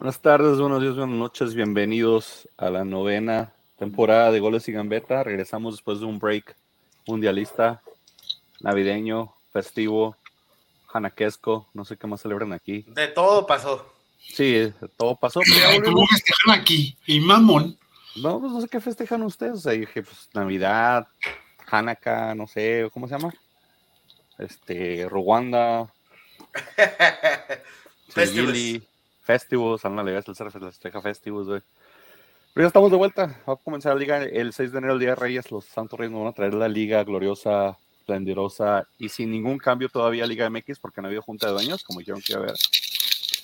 Buenas tardes, buenos días, buenas noches, bienvenidos a la novena temporada de Goles y Gambeta. Regresamos después de un break mundialista, navideño, festivo, janaquesco, no sé qué más celebran aquí. De todo pasó. Sí, de todo pasó. ¿Cómo festejan aquí? Y mamón. No, pues no sé qué festejan ustedes. O sea, dije, pues Navidad, Hanukkah, no sé, ¿cómo se llama? Este, Ruanda, Festivals. Festivals, ándale, es el ser festeja Festivals, güey. Pero ya estamos de vuelta. Va a comenzar la liga el 6 de enero, el Día de Reyes. Los Santos Reyes nos van a traer la liga gloriosa, esplendorosa y sin ningún cambio todavía Liga MX porque no ha habido junta de dueños, como dijeron que iba a haber.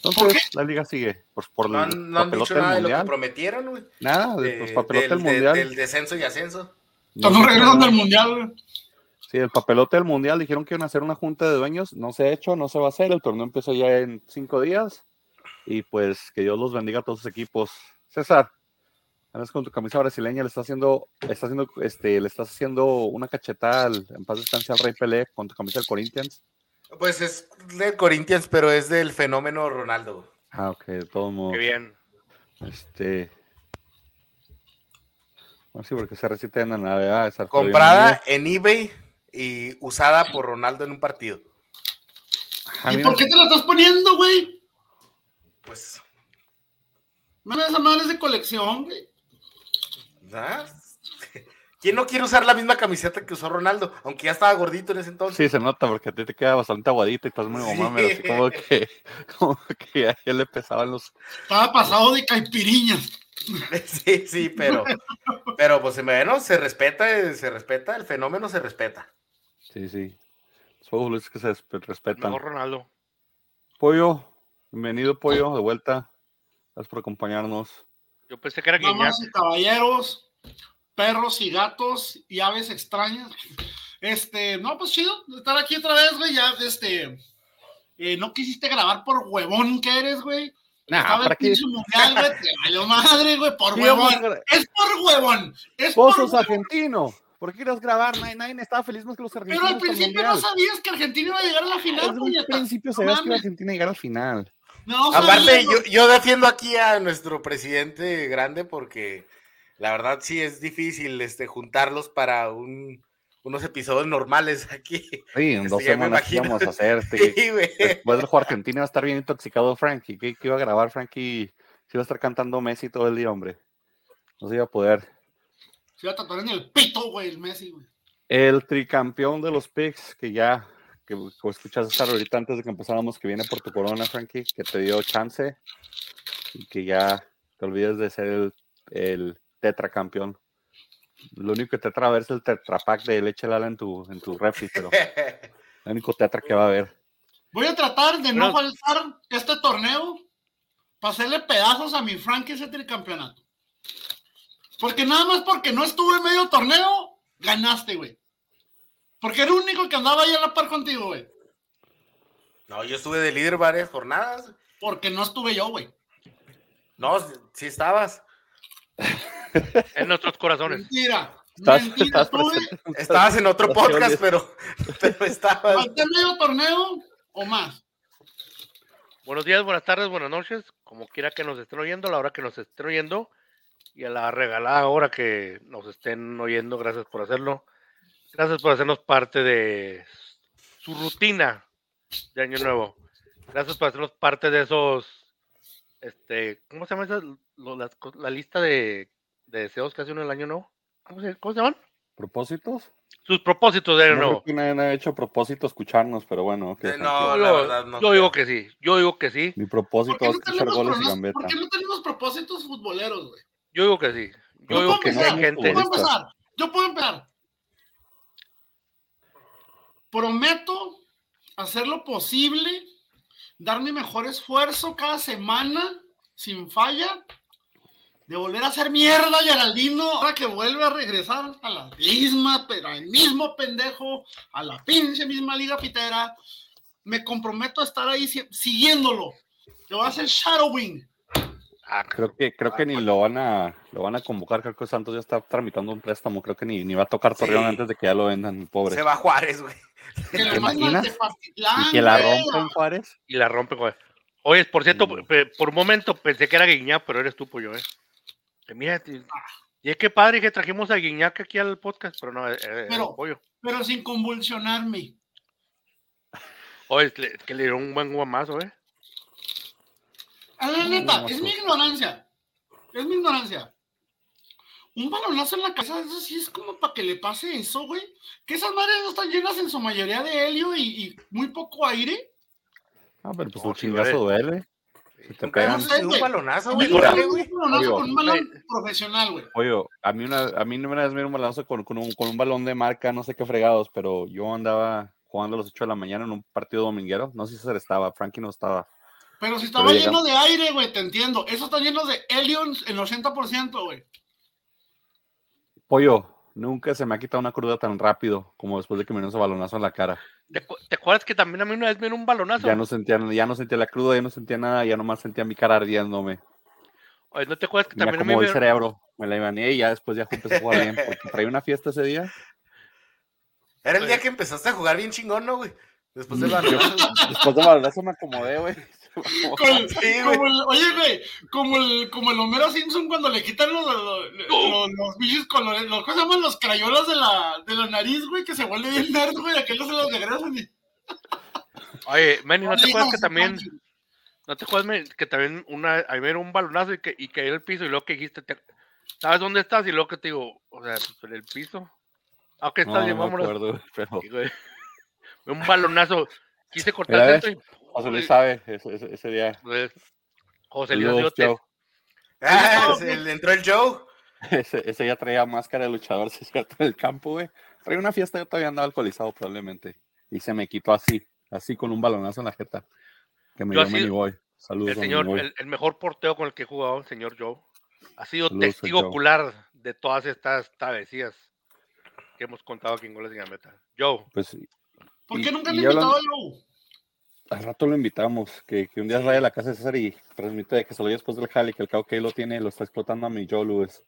Entonces, la liga sigue. Pues por No el han, no han papelote dicho del nada de lo que mundial. prometieron, güey. Nada, de los papelotes del, del de- mundial. del descenso y ascenso. No Estamos sé regresando al mundial, güey. Sí, el papelote del mundial dijeron que iban a hacer una junta de dueños, no se ha hecho, no se va a hacer, el torneo empieza ya en cinco días y pues que Dios los bendiga a todos sus equipos. César, andas con tu camisa brasileña, le estás haciendo, le estás haciendo, este, le estás haciendo una cachetada al, en paz descanse al Rey Pelé con tu camisa del Corinthians. Pues es del Corinthians, pero es del fenómeno Ronaldo. Ah, ok, de todos modos. Qué bien. Este. Bueno, sí, porque se recita en la Navidad. esa Comprada en eBay y usada por Ronaldo en un partido. ¿Y por qué te la estás poniendo, güey? Pues, No esa madre es de colección, güey. ¿ah? ¿Quién no quiere usar la misma camiseta que usó Ronaldo? Aunque ya estaba gordito en ese entonces. Sí, se nota porque a ti te queda bastante aguadita y estás muy Sí. mamá, pero así como que, como que ya, ya le pesaban los. Estaba pasado de caipiriñas. Sí, sí, pero, pero pues bueno, se respeta, se respeta, el fenómeno se respeta. Sí, sí. Los futbolistas que se respe- respetan. Mejor Ronaldo. Pollo, bienvenido, Pollo, de vuelta. Gracias por acompañarnos. Yo pensé que era. Damas y caballeros, perros y gatos y aves extrañas. Este, no, pues chido, estar aquí otra vez, güey. Ya, este, eh, no quisiste grabar por huevón que eres, güey. Nah, Estaba ¿para el qué? pinche mundial, güey. Te valió madre, güey, por a huevón. Es por huevón. Es Vos por sos huevón. argentino. ¿Por qué quieres grabar? Nadie, nadie estaba feliz más que los argentinos. Pero al principio no sabías que Argentina iba a llegar a la final, Desde un puñeta. principio No sabías que mames. Argentina llegara al final. No Aparte, yo, yo defiendo aquí a nuestro presidente grande porque la verdad sí es difícil este, juntarlos para un- unos episodios normales aquí. Sí, en Este, dos me semanas ¿qué imagino. íbamos a hacer. Sí. Después del juego Argentina iba a estar bien intoxicado Frankie. ¿Qué, qué iba a grabar Frankie? Se iba a estar cantando Messi todo el día, hombre. No se iba a poder. Se iba a tatuar en el pito, güey, el Messi, güey. El tricampeón de los picks, que ya, que, que escuchaste estar ahorita antes de que empezáramos, que viene por tu corona, Frankie, que te dio chance y que ya te olvides de ser el, el tetracampeón. Lo único que tetra va a ver es el tetrapack de leche Lala en tu, en tu refri, pero el único tetra que va a haber. Voy a tratar de no Pero- faltar este torneo para hacerle pedazos a mi Frankie ese tricampeonato. Porque nada más porque no estuve en medio torneo, ganaste, güey. Porque era el único que andaba ahí a la par contigo, güey. No, yo estuve de líder varias jornadas. Porque no estuve yo, güey. No, sí estabas. En nuestros corazones. Mentira. Estás- Mentira, estás estuve. presente. Estabas en otro podcast, pero, pero estabas. Falté medio torneo o más. Buenos días, buenas tardes, buenas noches. Como quiera que nos estén oyendo, a la hora que nos estén oyendo y a la regalada hora que nos estén oyendo, gracias por hacerlo. Gracias por hacernos parte de su rutina de Año Nuevo. Gracias por hacernos parte de esos, este, ¿cómo se llama esa? Lo- la lista de, de deseos que hace uno el Año Nuevo. ¿Cómo se, cómo se llaman? ¿Propósitos? Sus propósitos de Año No Nuevo. creo que nadie ha hecho propósito escucharnos, pero bueno. Eh, no, Yo, la verdad, no yo digo que sí, yo digo que sí, Mi ¿Por propósito es no escuchar goles y gambeta. ¿Por qué no tenemos propósitos futboleros, güey? yo digo que sí. Yo Yo digo puedo que sí yo puedo empezar. Yo puedo empezar. Prometo hacer lo posible, dar mi mejor esfuerzo cada semana, sin falla, de volver a hacer mierda a Geraldino, ahora que vuelve a regresar a la misma, pero al mismo pendejo, a la pinche misma liga pitera. Me comprometo a estar ahí si- siguiéndolo. Le voy a hacer shadowing. Ah, Creo que, creo que ni lo van a lo van a convocar. Creo que Santos ya está tramitando un préstamo. Creo que ni, ni va a tocar Torreón Sí. antes de que ya lo vendan, pobre. Se va Juárez, güey. Que ¿Te imaginas? Y que la rompen Juárez. y la rompe, güey. Oye, por cierto, Mm. por un momento pensé que era Guiñac, pero eres tú, pollo, ¿eh? Que mira, t- y es que padre que trajimos a Guiñac aquí al podcast, pero no, eh, eh, Pero- pollo. Pero sin convulsionarme. Oye, le- que le dieron un buen guamazo, ¿eh? A la No, neta, es mi ignorancia. Es mi ignorancia. Un balonazo en la casa, eso sí es como para que le pase eso, güey. Que esas madres no están llenas en su mayoría de helio y, y muy poco aire. Ah, pero pues un chingazo duele. Si te pegan. un balonazo, A güey. un balonazo con un balón profesional, güey. Oye, a mí una, a mí una vez me dieron un balazo con, con un, con un balón de marca, no sé qué fregados, pero yo andaba jugando a las 8 de la mañana en un partido dominguero. No sé si César estaba, Frankie no estaba. Pero si estaba Pero lleno de aire, güey, te entiendo. Eso está lleno de helio en el 80%, güey. Pollo, nunca se me ha quitado una cruda tan rápido como después de que me dio ese balonazo en la cara. ¿Te, acu- te acuerdas que también a mí una vez me dieron un balonazo? Ya no sentía, ya no sentía la cruda, ya no sentía nada, ya nomás sentía mi cara ardiéndome. Oye, ¿no te acuerdas que Me también a mí acomodó me el cerebro, me la imané y ya después ya empecé a jugar bien, porque traía una fiesta ese día. Era el día que empezaste a jugar bien chingón, ¿no, güey? Después del balonazo. Después del balonazo me acomodé, güey. Con- Sí, güey. como el- oye, güey, como el, como el Homero Simpson cuando le quitan los, los, los, los bichos con los, los- ¿cómo se llaman? Los crayolas de la, de la nariz, güey, que se vuelve bien nerd, güey, aquellos se los regresan y... Oye, Manny, ¿no te acuerdas que también, no te acuerdas que también una, a mí un balonazo y, que, y caí al piso y luego que dijiste, te- ¿sabes dónde estás? Y luego que te digo, o sea, pues, en el piso. Ah, ¿qué No, estás no bien? me Vámonos. acuerdo, pero Y, güey, un balonazo. Quise cortar esto y... José Luis sabe ese, ese- ese día. Pues, José Luis. Joe. Ah, entró el Joe. Ese, ese ya traía máscara de luchador, si es cierto, en el campo, güey. Traía una fiesta, yo todavía andaba alcoholizado probablemente. Y se me quitó así, así con un balonazo en la jeta. Que me Yo dio Manny Boy. Saludos, El señor, Boy. el, el mejor porteo con el que he jugado, el señor Joe. Ha sido Saludos, testigo ocular de todas estas travesías que hemos contado aquí en Goles de Gambeta. Joe, Pues ¿Por Y- qué nunca y le ya invitado a Joe? Al rato lo invitamos, que, que un día vaya a la casa de César y transmite que se lo después del jale, que el cabo que lo tiene, lo está explotando a mi Joe Lewis.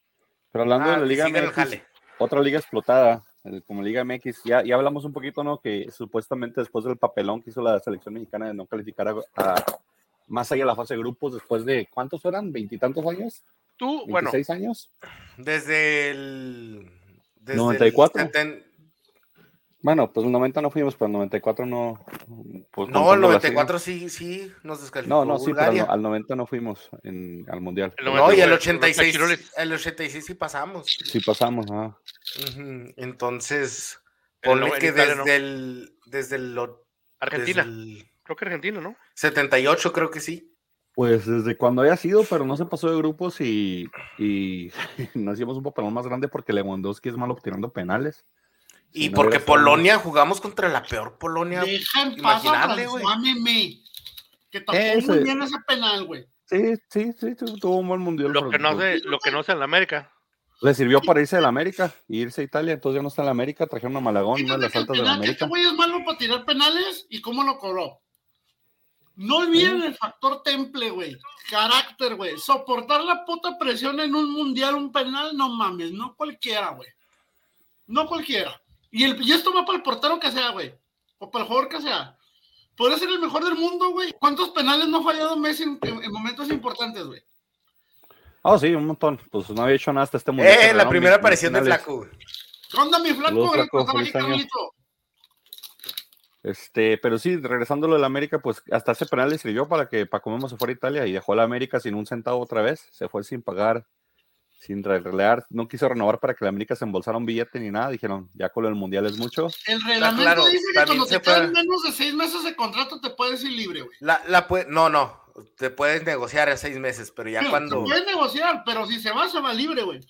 Pero hablando Ah, de la Liga MX, otra liga explotada, como Liga MX, ya, ya hablamos un poquito, ¿no? Que supuestamente después del papelón que hizo la selección mexicana de no calificar a, a- más allá de la fase de grupos, después de, ¿cuántos eran? ¿Veintitantos años? tú, bueno, ¿26 años? Desde el. Desde 94. El Bueno, pues el 90 no fuimos, pero el 94 no. pues, no, el contando Brasil, 94 sí, sí, nos descalificó. No, no, sí, pero al, Bulgaria. no- al 90 no fuimos en, al Mundial. El No, y el 94, 86, los Tachiroles. el 86 sí pasamos. Sí pasamos, ah. Entonces, ponle no- que desde no. el, desde el, Argentina. desde el Creo que Argentina, ¿no? 78 creo que sí. Pues desde cuando haya sido, pero no se pasó de grupos y, y nos hicimos un papelón más grande porque Lewandowski es malo tirando penales. Y Si no porque Polonia, jugamos contra la peor Polonia. Deja en paz a imaginable, güey. Que tapó Ese- muy bien ese penal, güey. Sí, sí, sí, tu- tuvo un buen mundial. Lo que no sé, lo que no sé en la América. Le sirvió para irse de la América y irse a Italia, entonces ya no está en la América, trajeron a Malagón, una de las altas de la penal, este América. güey es malo para tirar penales y cómo lo cobró. No olviden el factor temple, güey. Carácter, güey. Soportar la puta presión en un mundial, un penal, no mames, no cualquiera, güey. No cualquiera. Y, el, y esto va para el portero que sea, güey. O para el jugador que sea. Podría ser el mejor del mundo, güey. ¿Cuántos penales no ha fallado Messi en, en- en momentos importantes, güey? Ah, sí, un montón. Pues no había hecho nada hasta este mundial. Eh, la primera mis- mis aparición de. Flaco. güey. ¿Qué onda, mi flaco? Flaco. Este, pero sí, regresando a lo de la América, pues hasta ese penal le sirvió para que Paco Memo se fuera a Italia y dejó a la América sin un centavo otra vez. Se fue sin pagar, sin relear, no quiso renovar para que la América se embolsara un billete ni nada. Dijeron, ya con lo del mundial es mucho. El reglamento claro, dice que cuando se te quedan puede- menos de seis meses de contrato te puedes ir libre, güey. La, la no, no. Te puedes negociar a seis meses, pero ya cuando. Se puede negociar, pero si se va, se va libre, güey.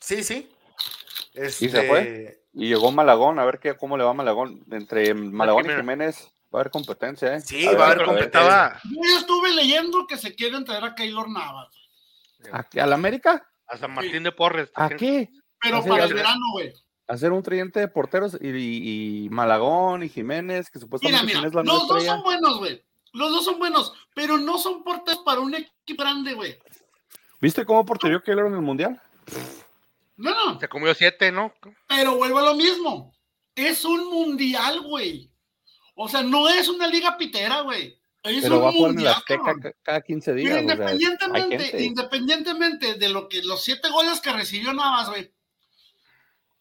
Sí, sí. se Este, fue? Y llegó Malagón, a ver qué, cómo le va Malagón. Entre Malagón y Jiménez. Va a haber competencia, ¿eh? Sí, va a haber completaba Yo estuve leyendo que se quieren traer a Keylor Navas, ¿A? ¿A la América? A San Martín de Porres. ¿A qué? pero para es. el verano, güey. Hacer un tridente de porteros y, y- y Malagón y Jiménez, que Mira, supuestamente mira, Jiménez la los dos estrella. son buenos, güey. Los dos son buenos, pero no son porteros para un equipo grande, güey. ¿Viste cómo porterió Keylor en el mundial? No, no, Se comió siete, ¿no? pero vuelvo a lo mismo. Es un mundial, güey. O sea, no es una liga pitera, güey. Pero va a jugar en el Azteca cada 15 días. independientemente, independientemente de lo que los siete goles que recibió Navas, güey.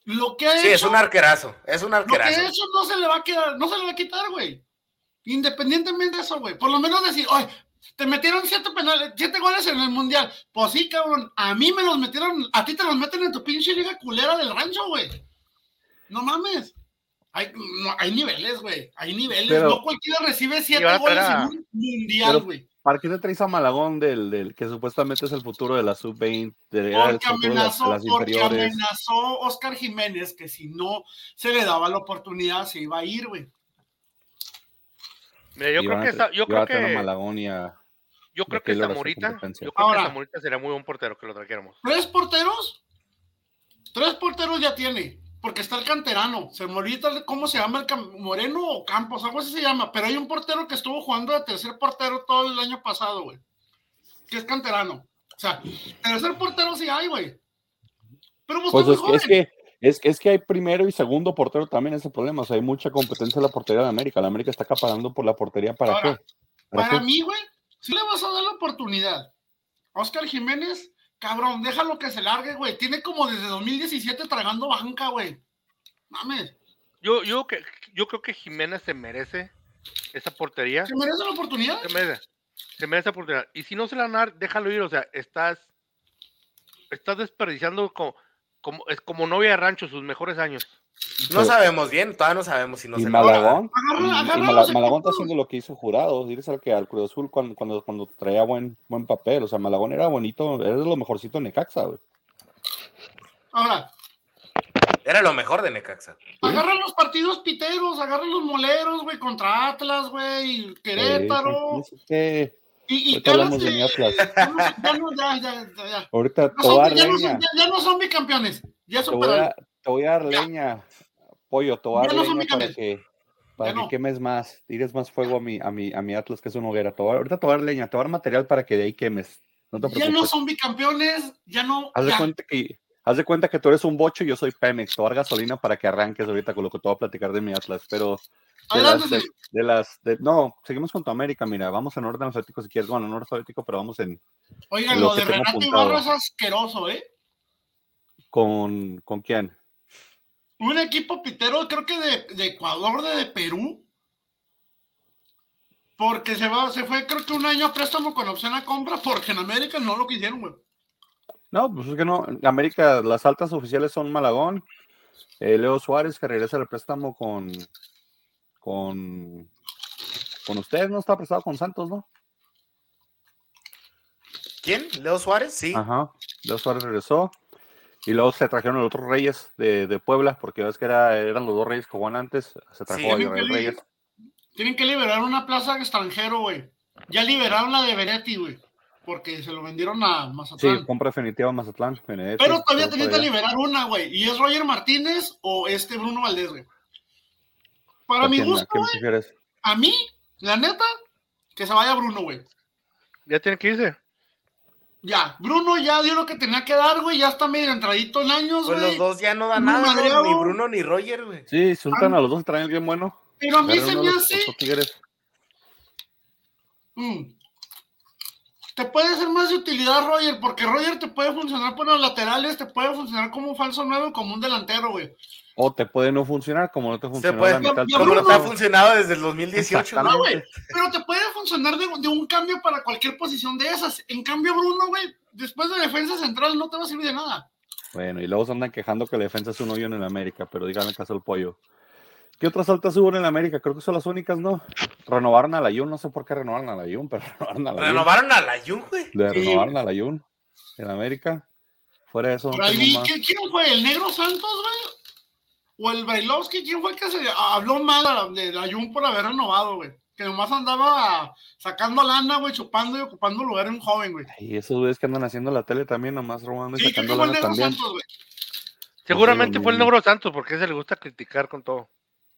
Lo que ha sí, es un arquerazo, es un arquerazo. Lo que eso no se le va a quedar, no se le va a quitar, güey. Independientemente de eso, güey. Por lo menos decir, oye, te metieron siete penales, siete goles en el mundial. Pues sí, cabrón. A mí me los metieron, a ti te los meten en tu pinche liga culera del rancho, güey. No mames. Hay, hay niveles, güey. Hay niveles. no cualquiera recibe siete goles en un mundial, güey. ¿Para qué te traes a Malagón del, del, que supuestamente es el futuro de la sub-20? Porque, amenazó, porque amenazó Oscar Jiménez que si no se le daba la oportunidad se iba a ir, güey. Mira, yo creo que yo creo que Malagón y a, yo creo que Zamorita, yo creo que Zamorita sería muy buen portero que lo trajéramos. ¿Tres porteros? Tres porteros ya tiene porque está el canterano. Se me olvida cómo se llama el Moreno o Campos, algo así se llama. Pero hay un portero que estuvo jugando de tercer portero todo el año pasado, güey. Que es canterano. O sea, tercer portero sí hay, güey. Pero pues es, es, que es, es, que hay primero y segundo portero también ese problema. O sea, hay mucha competencia en la portería de América. La América está acaparando por la portería. ¿Para qué? ¿Para, mí, güey, sí le vas a dar la oportunidad. Oscar Jiménez Cabrón, déjalo que se largue, güey. Tiene como desde 2017 tragando banca, güey. Mames. Yo, yo, que, yo creo que Jiménez se merece esa portería. ¿Se merece la oportunidad? Se merece. Se merece la oportunidad. Y si no se la dar, déjalo ir. O sea, estás, estás desperdiciando como, como, es como novia de rancho sus mejores años. No sabemos bien, todavía no sabemos si no se Malagón, Malagón está haciendo lo que hizo Jurado, dices al que al Cruz Azul cuando, cuando, cuando, traía buen, buen papel, o sea, Malagón era bonito, era de lo mejorcito de Necaxa, güey. Ahora. Era lo mejor de Necaxa. Agarran los partidos piteros, agarran los moleros, güey, contra Atlas, güey, Querétaro. Y, y hablamos de mi Atlas. Ya no, ya, ya, ya. Ahorita no son, ya, no son, ya, no son bicampeones. Ya superaron. Te voy a dar leña, pollo, te voy a dar leña para que, para que quemes más, tires más fuego a mi, a mi, a mi Atlas, que es una hoguera. ahorita te voy a dar leña, te voy a dar material para que de ahí quemes. No te ya no son bicampeones, ya no. Haz de, cuenta que, haz de cuenta que tú eres un bocho y yo soy Pemex. Te gasolina para que arranques ahorita con lo que te voy a platicar de mi Atlas, pero. De las, de, las no, seguimos con tu América, mira, vamos en orden alfabético si quieres, bueno, no alfabético, pero vamos en. Oigan, lo, de Renato Ibarra es asqueroso, ¿eh? ¿Con, ¿Con quién? un equipo pitero, creo que de, Ecuador, de, Perú. Porque se va, se fue, creo que un año a préstamo con opción a compra, porque en América no lo quisieron, güey. No, pues es que no. América, las altas oficiales son Malagón, eh, Leo Suárez, que regresa el préstamo con. con. con ustedes, ¿no? Está prestado con Santos, ¿no? ¿Quién? ¿Leo Suárez? Sí. Ajá. Leo Suárez regresó. Y luego se trajeron los otros reyes de, de Puebla, porque ves que era, eran los dos reyes que jugaban antes. Se trajo a los reyes. Tienen que liberar una plaza extranjero, güey. Ya liberaron la de Benetti, güey. Porque se lo vendieron a Mazatlán. Sí, compra definitiva a Mazatlán. Pero todavía tenían que liberar una, güey. ¿Y es Roger Martínez o este Bruno Valdés, güey? Para mi gusto, güey. A mí, la neta, que se vaya Bruno, güey. Ya tiene que irse. Ya, Bruno ya dio lo que tenía que dar, güey, ya está medio entradito en años, pues los dos ya no dan nada, ni Bruno ni Roger, güey. Sí, sultan a los dos, traen bien bueno. Pero a mí se me hace... Mm. Te puede ser más de utilidad Roger, porque Roger te puede funcionar por los laterales, te puede funcionar como un falso nuevo, como un delantero, güey. O te puede no funcionar como no te funcionó puede, la mitad. Como no te ha funcionado desde el 2018. No, güey. Pero te puede funcionar de, de, un cambio para cualquier posición de esas. En cambio, Bruno, güey, después de defensa central no te va a servir de nada. Bueno, y luego se andan quejando que la defensa es un hoyo en el América, pero díganme caso el pollo. ¿Qué otras altas hubo en el América? Creo que son las únicas, ¿no? Renovaron a la Jun, no sé por qué renovaron a la Jun, pero renovaron a la Renovaron a la Jun, güey. renovaron a la Jun en América. Fuera de eso. ¿Quién fue? ¿El Negro Santos, güey? o el Bailovsky, ¿quién fue el que se habló mal de la Jun por haber renovado, güey? Que nomás andaba sacando lana, güey, chupando y ocupando lugar en un joven, güey. Y esos güeyes que andan haciendo la tele también, nomás robando y sacando lana también. Santos, Seguramente fue el Negro Santos, porque a ese le gusta criticar con todo.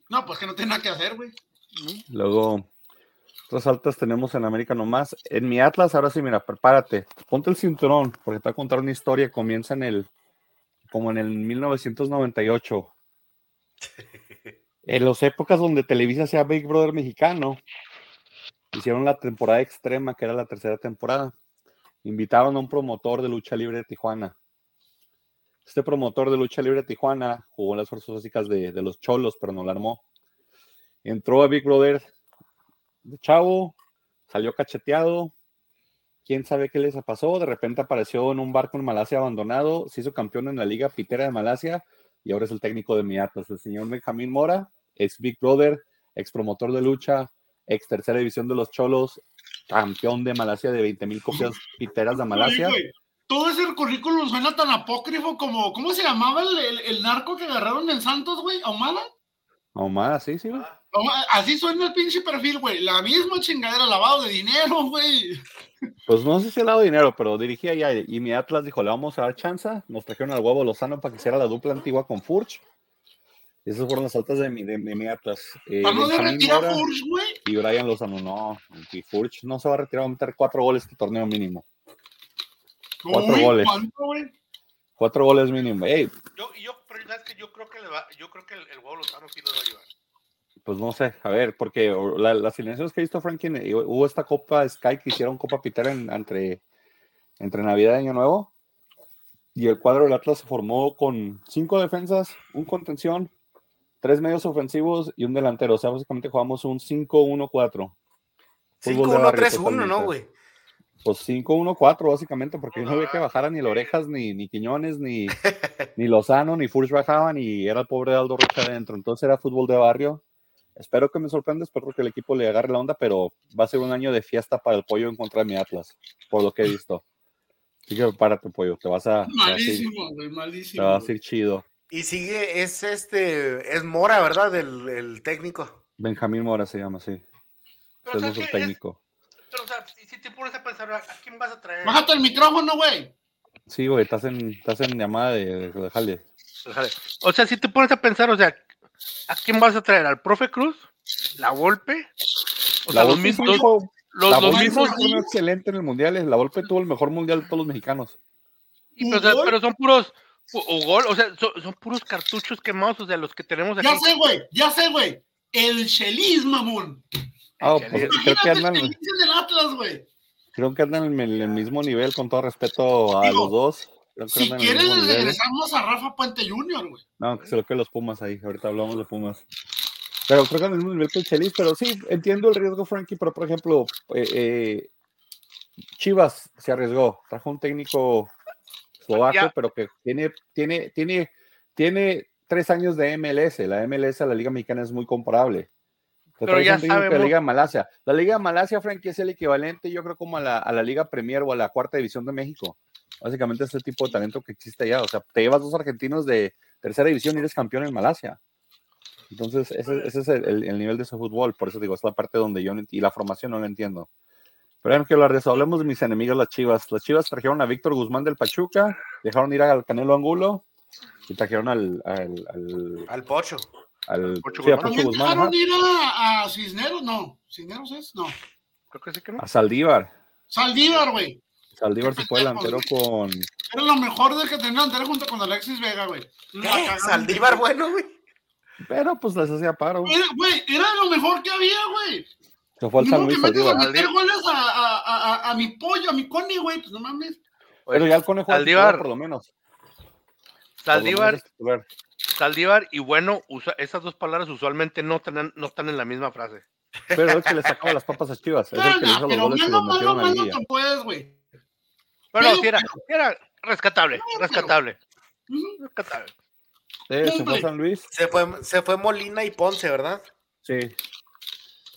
No, pues que no tiene nada que hacer, güey. Luego, otras altas tenemos en América nomás. En mi Atlas, ahora sí, mira, prepárate. Ponte el cinturón, porque te voy a contar una historia. Comienza en el, como en el 1998 en las épocas donde Televisa sea Big Brother mexicano, hicieron la temporada extrema, que era la tercera temporada. Invitaron a un promotor de lucha libre de Tijuana. Este promotor de lucha libre de Tijuana jugó en las fuerzas básicas de, de los Cholos, pero no la armó. Entró a Big Brother de chavo, salió cacheteado, quién sabe qué les pasó, de repente apareció en un barco en Malasia abandonado, se hizo campeón en la Liga Pitera de Malasia y ahora es el técnico de Miatas, el señor Benjamín Mora, ex Big Brother, ex promotor de lucha, ex tercera división de los Cholos, campeón de Malasia de 20 mil copias piteras de Malasia. Todo ese currículum suena tan apócrifo como, ¿cómo se llamaba el, el- el narco que agarraron en Santos, güey? ¿Ahumada? Nomás, sí, sí, güey. Ahumada, Así suena el pinche perfil, güey. La misma chingadera, lavado de dinero, güey. Pues no sé si le ha dado dinero, pero dirigía ya y mi Atlas dijo, le vamos a dar chance. Nos trajeron al huevo Lozano para que hiciera la dupla antigua con Furch. Esas fueron las altas de mi, de, de mi Atlas. Eh, Para no Benjamín derretir a Mora Furch, güey. y Brian Lozano, no. Y Furch no se va a retirar, va a meter cuatro goles este torneo mínimo. Cuatro goles. Cuatro goles mínimo. Ey, Yo, yo, pero ¿sabes qué? yo creo que le va, yo creo que el, el huevo Lozano sí lo va a ayudar. pues no sé, a ver, porque la- las alineaciones que he visto, Frankie, eh, hubo esta Copa Sky que hicieron Copa Pitera en- entre, entre Navidad y Año Nuevo. Y el cuadro del Atlas se formó con cinco defensas, un contención, tres medios ofensivos y un delantero. O sea, básicamente jugamos un 5-1-4. Fútbol de barrio 5-1-3-1, ¿no, güey? Pues 5-1-4, básicamente, porque yo no veía que bajaran ni Lorejas, ni, ni Quiñones, ni, ni Lozano, ni Furch bajaban, y era el pobre Aldo Rocha adentro. Entonces era fútbol de barrio. Espero que me sorprenda, espero que el equipo le agarre la onda, pero va a ser un año de fiesta para el pollo en contra de mi Atlas, por lo que he visto. Así que párate, pollo, te vas a, te vas a ir, Malísimo, te malísimo. vas a ir chido. Y sigue, es este, es Mora, ¿verdad? El, el técnico. Benjamín Mora se llama, sí. Pero. Es- técnico. Pero, o sea, si, si te pones a pensar, ¿a quién vas a traer? Bájate el micrófono, güey. Sí, güey, estás en, estás en llamada de, de jale. O sea, si te pones a pensar, o sea, ¿a quién vas a traer? ¿Al profe Cruz? ¿La Volpe? O sea, La los Volpe mismos, los, la los Volpe mismos, fue un excelente en el mundial. La Volpe tuvo el mejor mundial de todos los mexicanos. y, pero, o sea, Ugol. pero son puros, o, o gol, o sea, son, son puros cartuchos quemados, o sea, los que tenemos aquí. Ya sé, güey, ya sé, güey. El Chelis, mamón. Ah, pues, creo que andan, Chelis del Atlas, güey. creo que andan en el, mismo nivel, con todo respeto a Digo, los dos. Creo que Si andan en el quieres, nivel. regresamos a Rafa Puente Jr., güey. No, que se lo que los Pumas ahí. Ahorita hablamos de Pumas. Pero creo que en el mismo nivel que el Chelis. Pero sí, entiendo el riesgo, Frankie. Pero por ejemplo, eh, eh, Chivas se arriesgó. Trajo un técnico eslovaco, pero que tiene, tiene, tiene, tiene tres años de MLS. La MLS a la Liga Mexicana es muy comparable. Te Pero ya la Liga de Malasia. La Liga de Malasia, Frankie, es el equivalente, yo creo, como a la, a la Liga Premier o a la Cuarta División de México. Básicamente es el tipo de talento que existe allá. O sea, te llevas dos argentinos de tercera división y eres campeón en Malasia. Entonces, ese, ese es el, el- el nivel de ese fútbol. Por eso digo, es la parte donde yo y la formación no la entiendo. Pero ya no quiero hablar de eso. Hablemos de mis enemigas, las Chivas. Las Chivas trajeron a Víctor Guzmán del Pachuca, dejaron ir al Canelo Angulo y trajeron al, al, al, Al Pocho. Al- Pocho sí, a Guzmán. Pocho También Guzmán, ajá, dejaron ir a, a Cisneros, no. ¿Cisneros es? No. Creo que sí que no. a Saldívar. Saldívar, güey. Saldívar se fue delantero con. Era lo mejor del que tenía delantero junto con Alexis Vega, güey. Saldívar, bueno, güey. Pero pues les hacía paro. Era, güey, era lo mejor que había, güey. Se fue al San Luis a Saldívar. meter goles a, a, a, a, a mi pollo, a mi Connie, güey. Pues no mames. Pero ya el conejo Saldívar. por lo menos. Saldívar. Saldívar y bueno, usa, esas dos palabras usualmente no, tenan- no están en la misma frase. Pero es el que le sacaba las papas a Chivas. Es el que le hizo los pero goles y malo, los puedes, güey. Pero Pero- sí era, rescatable, pero- rescatable, rescatable. Sí, se fue San Luis. Se fue, se fue Molina y Ponce, ¿verdad? Sí.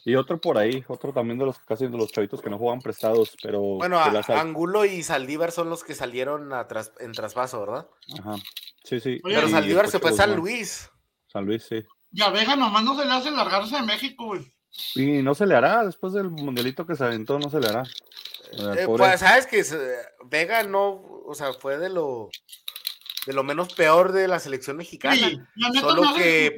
Y otro por ahí, otro también de los casi de los chavitos que no juegan prestados, pero Bueno, a- Angulo y Saldívar son los que salieron a tras- en traspaso, ¿verdad? Ajá. Sí, sí. Oye, Pero Saldívar se fue a San. Luis. San Luis, sí. Y a Vega nomás no se le hace largarse de México, güey. Y no se le hará, después del mundialito que se aventó, no se le hará. Eh, pues, sabes que Vega no, o sea, fue de lo de lo menos peor de la selección mexicana. Oye, la neta solo que-.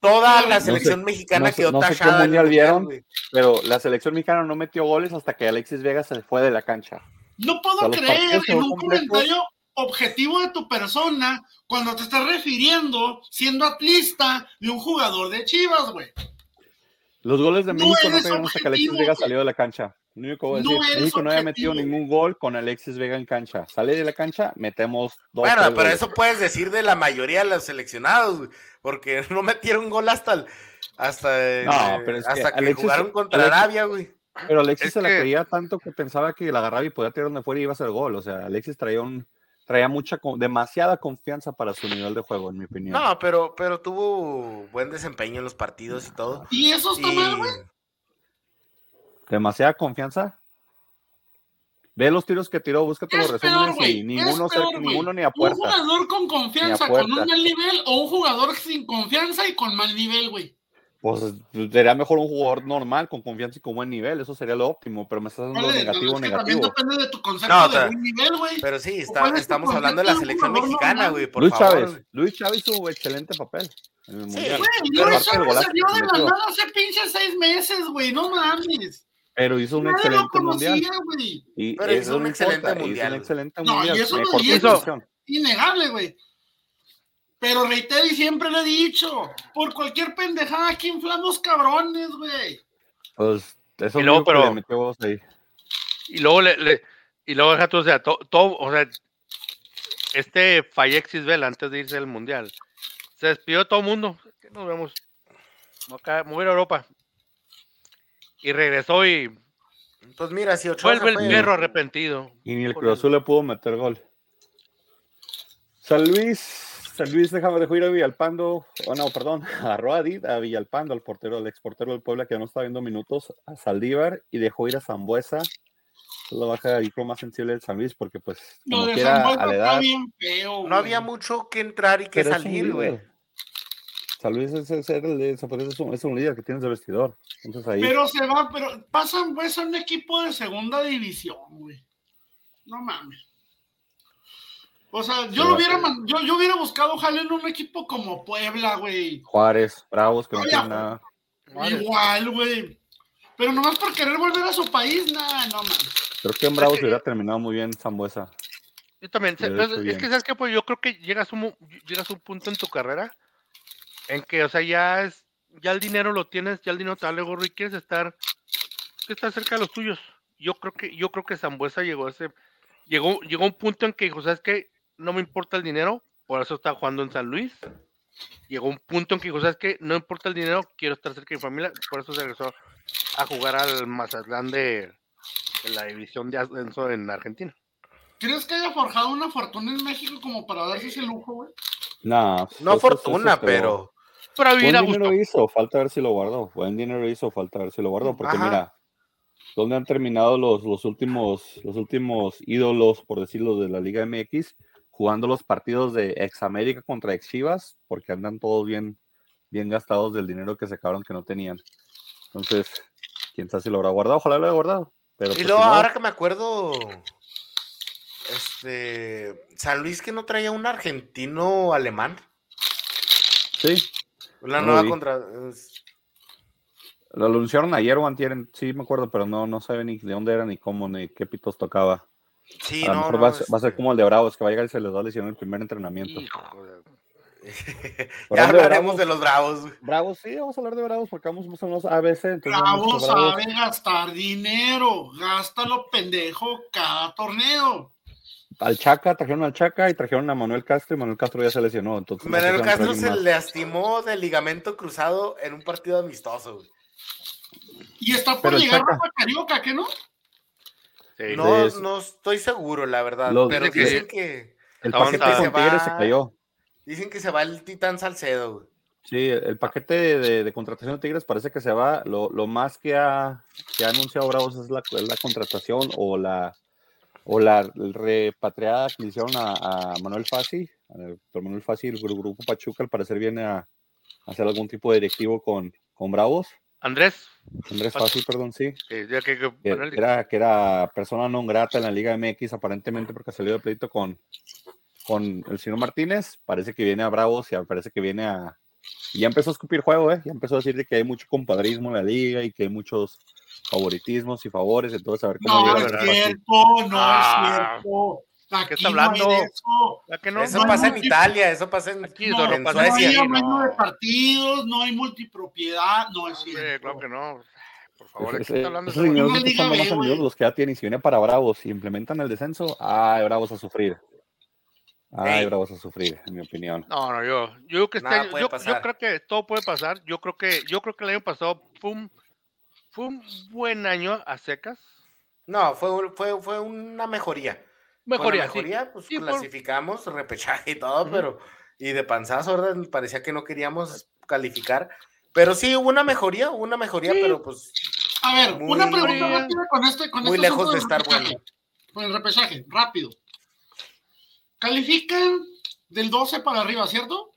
Toda No la sé- selección mexicana no sé- quedó no sé mundial vieron. Pero la selección mexicana no metió goles hasta que Alexis Vega se fue de la cancha. No puedo O sea, los creer en un completos. comentario objetivo de tu persona cuando te estás refiriendo siendo atlista de un jugador de Chivas, güey. Los goles de No México no llegaron hasta que Alexis Vega salió de la cancha. Lo único que voy a No decir, eres México no había metido ningún gol con Alexis Vega en cancha. Sale de la cancha, metemos dos. Bueno, pero goles. eso puedes decir de la mayoría de los seleccionados, güey, porque no metieron gol hasta el- hasta, No, pero es que hasta que, Alexis- jugaron contra Alexis- Arabia, güey. Pero Alexis Es se la que- creía tanto que pensaba que la agarraba y podía tirar donde fuera y iba a hacer gol. O sea, Alexis traía un traía mucha demasiada confianza para su nivel de juego, en mi opinión. No, pero, pero tuvo buen desempeño en los partidos y todo. Y eso está Y- mal, güey. Demasiada confianza. Ve los tiros que tiró, búscate los resúmenes y ninguno, peor, güey. ninguno ni a Un jugador con confianza, con un mal nivel, o un jugador sin confianza y con mal nivel, güey. Pues sería mejor un jugador normal, con confianza y con buen nivel. Eso sería lo óptimo, pero me estás dando Vale, negativo, es que También negativo. depende de tu concepto No, de ta- buen nivel, güey. Pero sí, está- ¿Cuál es tu estamos hablando de la de selección mexicana, güey, por Luis favor. Chávez. Luis Chávez hizo excelente papel en el Sí, mundial. Güey, Pero Luis Chávez salió de la nada hace pinches seis meses, güey. No mames. Pero hizo un Nadie excelente mundial. Y Pero hizo un no excelente importa, hizo mundial. un excelente No, y eso mejor y eso- selección. Innegable, güey. Pero reitero y siempre le he dicho, por cualquier pendejada aquí inflamos cabrones, güey. Pues eso Y luego, pero- le metió vos ahí. Y luego le, le- y luego deja tú, o sea, to- todo, o sea, este Fallexis Vela antes de irse al mundial, se despidió de todo el mundo. Que nos vemos. Me voy a- Europa. Y regresó y Pues mira, si Ochoa vuelve el perro arrepentido. Y ni el Cruz Azul le pudo meter gol. San Luis, San Luis déjame dejó ir a Villalpando, oh no, perdón, agarró a, Did- a Villalpando, al portero, al exportero del Puebla que ya no está viendo minutos, a Saldívar y dejó ir a Zambuesa. Es la baja como más sensible del San Luis porque pues Lo como de quiera a la está edad, bien feo, No había mucho que entrar y que salir, güey. San Luis es, es- es un, es un líder que tienes de vestidor. Entonces ahí Pero se va, pero pasan pues a un equipo de segunda división, güey. No mames. O sea, yo lo hubiera man- yo, yo hubiera buscado jale en un equipo como Puebla, güey. Juárez, Bravos, que no Oye, tienen nada. Igual, güey. Pero nomás por querer volver a su país, nah, no mames. Creo que en Bravos hubiera terminado muy bien Zambuesa. Yo también, es que sabes que pues yo creo que llegas a un, llegas a un punto en tu carrera en que, o sea, ya es, ya el dinero lo tienes, ya el dinero te vale gorro y quieres estar, que estar cerca de los tuyos. Yo creo que, yo creo que Zambuesa llegó a ese, llegó, llegó a un punto en que dijo, sabes que no me importa el dinero, por eso está jugando en San Luis. Llegó un punto en que dijo, sabes que no importa el dinero, quiero estar cerca de mi familia, por eso se regresó a jugar al Mazatlán de, de la división de ascenso en Argentina. ¿Crees que haya forjado una fortuna en México como para darse ese lujo, güey? No, No eso- fortuna, pero. Pero Buen gusto. dinero hizo, falta ver si lo guardó. Buen dinero hizo, falta ver si lo guardó. Porque Ajá. mira, ¿dónde han terminado los, los últimos los últimos ídolos, por decirlo, de la Liga MX? Jugando los partidos de ex América contra ex Chivas, porque andan todos bien, bien gastados del dinero que se acabaron que no tenían. Entonces, quién sabe si lo habrá guardado, ojalá lo haya guardado. Pero Y pues, luego, si no, ahora que me acuerdo, este. San Luis que no traía un argentino alemán. sí, La No nueva contra. lo anunciaron ayer o antier, sí me acuerdo, pero no, no sabe ni de dónde era, ni cómo, ni qué pitos tocaba. Sí, a lo no. mejor no, va, a va a ser este, como el de Bravos, que va a llegar y se les va a lesionar el primer entrenamiento. Hijo de- ¿Por ya hablaremos Bravos? de los bravos. güey. Bravos, sí, vamos a hablar de Bravos porque vamos más o menos ABC. Entonces vamos Bravos. sabe gastar dinero. Gástalo, pendejo, cada torneo. Al Chaca, trajeron al Chaca y trajeron a Manuel Castro y Manuel Castro ya se lesionó. Entonces, Manuel a Castro se más. lastimó del ligamento cruzado en un partido amistoso. güey. Y está por Pero llegar Chaca- a Carioca, ¿qué no? Sí. No, Es- no estoy seguro, la verdad. Los- pero Dicen que- dicen que. El paquete con Se va- Tigres se cayó. Dicen que se va el Titán Salcedo. güey. Sí, el paquete de, de contratación de Tigres parece que se va. Lo, lo más que ha, que ha anunciado Bravos es la, es la contratación o la o la repatriada que le hicieron a, a Manuel Fassi. Manuel Fassi, el gru- grupo Pachuca, al parecer viene a, a hacer algún tipo de directivo con, con Bravos. Andrés, Andrés. Fassi, perdón, sí. que ya que, era, que era persona non grata en la Liga MX, aparentemente porque salió de pleito con, con el señor Martínez. Parece que viene a Bravos y parece que viene a. Y ya empezó a escupir juego, ¿eh? Ya empezó a decir de que hay mucho compadrismo en la liga y que hay muchos favoritismos y favores. Entonces, a ver cómo No llega es cierto, no Ah. es cierto. ¿Qué Aquí está no hay hablando? de eso. ¿Ya que no? Eso no hay pasa en multi- Italia, eso pasa en, Aquí No, no en pasa no hay de partidos, no hay multipropiedad, no es Hombre, cierto. claro que no. Por favor, ¿de qué Ese- está hablando? esos señores que están más los que ya tienen. Si viene para Bravos, si implementan el descenso, ay, Bravos a sufrir. Ay, Ey. Bravos a sufrir, en mi opinión. No, no, yo, yo creo que este yo, yo creo que todo puede pasar. Yo creo que, yo creo que el año pasado fue un, fue un buen año a secas. No, fue, fue, fue una mejoría. Mejoría, Con la sí. mejoría, pues Sí, por- clasificamos, repechaje y todo, Ujú. pero. Y de panzazo, ¿verdad? Parecía que no queríamos calificar. Pero sí, hubo una mejoría, hubo una mejoría, Sí. pero pues. A ver, Muy- una pregunta rápida con este, con muy este lejos de estar repechaje. bueno. Con el repechaje, rápido. Califican del 12 para arriba, ¿cierto?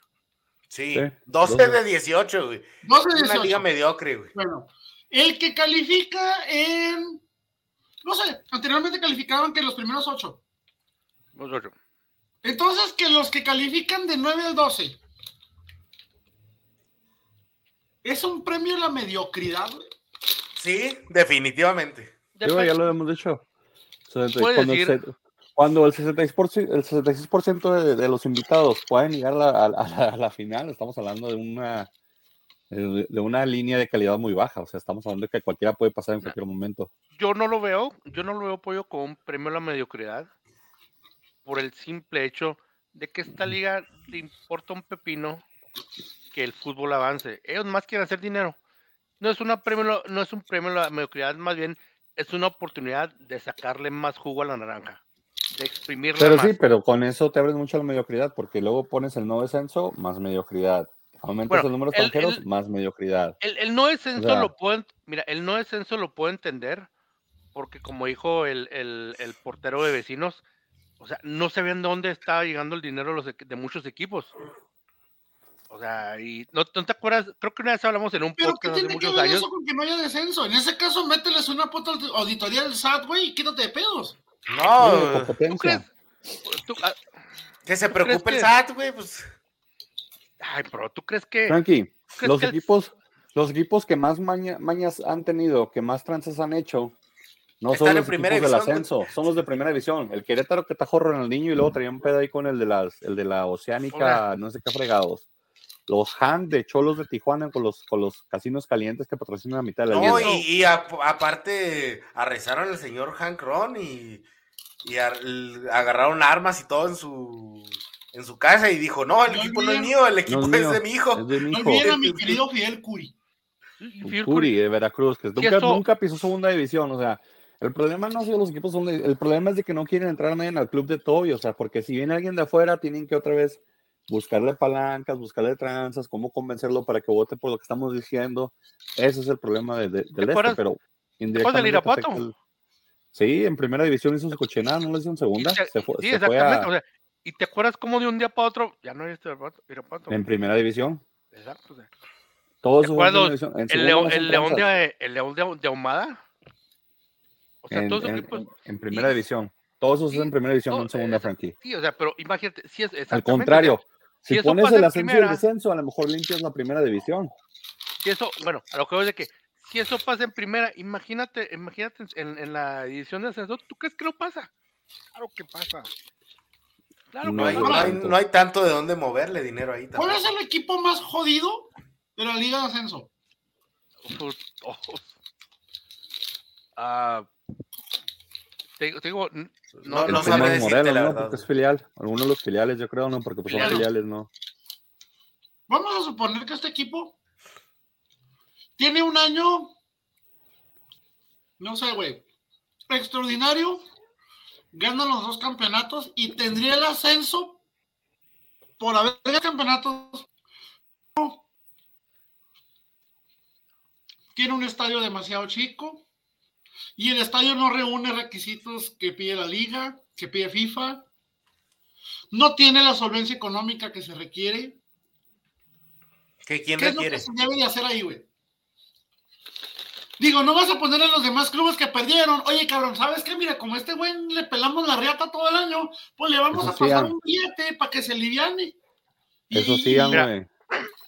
Sí, Sí, 12 12. de 18, güey. 12 Es de una 18. liga mediocre, güey. Bueno, el que califica en. No sé, anteriormente calificaban que los primeros 8. Entonces, que los que califican de 9 al 12. ¿Es un premio a la mediocridad? Sí, definitivamente. Digo, ya lo hemos dicho. Cuando, el, se- cuando el 66%, el 66% de, de los invitados pueden llegar a la, a la- a la final, estamos hablando de una de de una línea de calidad muy baja. O sea, estamos hablando de que cualquiera puede pasar en No. cualquier momento. Yo no lo veo, yo no lo veo pollo como un premio a la mediocridad por el simple hecho de que esta liga le importa un pepino que el fútbol avance. Ellos más quieren hacer dinero. No es una premio, no es un premio a la mediocridad, más bien es una oportunidad de sacarle más jugo a la naranja, de exprimirla Pero más. sí, pero con eso te abres mucho a la mediocridad, porque luego pones el no descenso, más mediocridad. Aumentas Bueno, el número de extranjeros, el- más mediocridad. El, el no descenso sea- lo pueden, mira, el no descenso lo puedo entender, porque como dijo el- el portero de vecinos, o sea, no sabían de dónde estaba llegando el dinero de, los de muchos equipos. O sea, y no, ¿no te acuerdas, creo que una vez hablamos en un ¿Pero qué podcast hace tiene que muchos ver años. eso con que no haya descenso? En ese caso, mételes una puta auditoría del SAT, güey, y quítate de pedos. No, ¿Tú crees? Tú- ah, que se preocupe el que- SAT, güey, pues. ay, pero tú crees que Frankie, crees los que el- equipos, los equipos que más maña- mañas han tenido, que más tranzas han hecho, no son los primera equipos del ascenso, son los de primera división. El Querétaro que tajó Ronaldinho y luego traía un pedo ahí con el de las, el de la Oceánica, no sé qué fregados. Los Han de Cholos de Tijuana con los, con los casinos calientes que patrocinan la mitad de la No, y, y a- aparte arrestaron al señor Hank Ron y, y agarraron armas y todo en su en su casa y dijo, no, el No equipo no es mío, el equipo es es, mío, de mi hijo. Es de mi No olviden a mi querido Fidel Curi. Fidel Curi de Veracruz, que nunca, nunca pisó segunda división. O sea, el problema no ha sido los equipos, son de- el problema es de que no quieren entrar nadie al club de Toby. O sea, porque si viene alguien de afuera, tienen que otra vez buscarle palancas, buscarle tranzas, cómo convencerlo para que vote por lo que estamos diciendo. Ese es el problema de, de- del este, pero indirectamente te Irapuato? el- Sí, en primera división hizo su cochinada, no lo hizo en segunda. Se fue, sí, se fue exactamente. a- o sea, ¿Y te acuerdas cómo de un día para otro ya no hay este Irapuato? En primera división. Exacto. o sea, Todo ¿Te fue en acuerdas El león, el león de, el león de, de Ahumada. O sea, en, todos esos en- equipos. en- en primera división. Todos esos Sí, en primera división, no, en segunda, Frankie. Sí, o sea, pero imagínate, si es Al contrario, si, pones el en ascenso y el primera- descenso, a lo mejor limpias la primera división. si eso, bueno, a lo que voy es de que si eso pasa en primera, imagínate, imagínate en, en la edición de ascenso, ¿tú crees que no pasa? Claro que pasa. Claro No que hay, No, hay, no hay tanto de dónde moverle dinero ahí ¿Cuál es el equipo más jodido de la Liga de Ascenso? Ojos. Ah, te, te digo, n- No, El no Pumas sabré decirte Morelos, la ¿no? verdad. Porque es filial. Algunos de los filiales, yo creo, no, porque pues son Filiales. filiales, no. Vamos a suponer que este equipo tiene un año, no sé, güey, extraordinario, gana los dos campeonatos y tendría el ascenso por haber ganado campeonatos. Tiene un estadio demasiado chico y el estadio no reúne requisitos que pide la liga, que pide FIFA. No tiene la solvencia económica que se requiere. ¿Qué, ¿Quién ¿Qué es lo requiere? que se debe de hacer ahí, güey? Digo, no vas a poner a los demás clubes que perdieron. Oye, cabrón, ¿sabes qué? Mira, como a este güey le pelamos la riata todo el año, pues le vamos Eso a pasar sí, un billete para que se liviane. Eso Y- sigan, Mira, güey.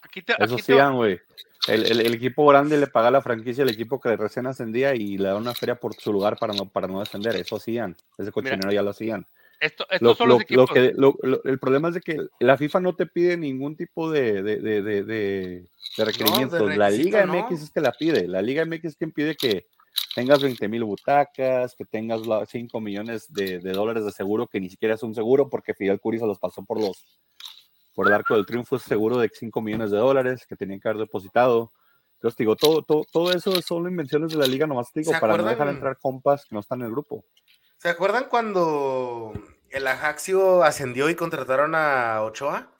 aquí te, Eso aquí te- sigan, güey. El, el- el equipo grande le paga la franquicia al equipo que recién ascendía y le da una feria por su lugar para no, para no descender. Eso hacían. Ese cochinero ya lo hacían. Esto, Lo- estos lo- equipos. lo que- el problema es de que la FIFA no te pide ningún tipo de, de, de, de- requerimientos. la Liga no. MX es que la pide. La Liga MX es quien pide que tengas 20 mil butacas, que tengas 5 millones de, de dólares de seguro, que ni siquiera es un seguro, porque Fidel Curi se los pasó por los por el arco del triunfo, es seguro de 5 millones de dólares que tenían que haber depositado. Entonces, digo, todo, todo, todo eso son invenciones de la liga, nomás te digo, ¿Se para no dejar acuerdan? entrar compas que no están en el grupo. ¿Se acuerdan cuando el Ajaxio ascendió y contrataron a Ochoa?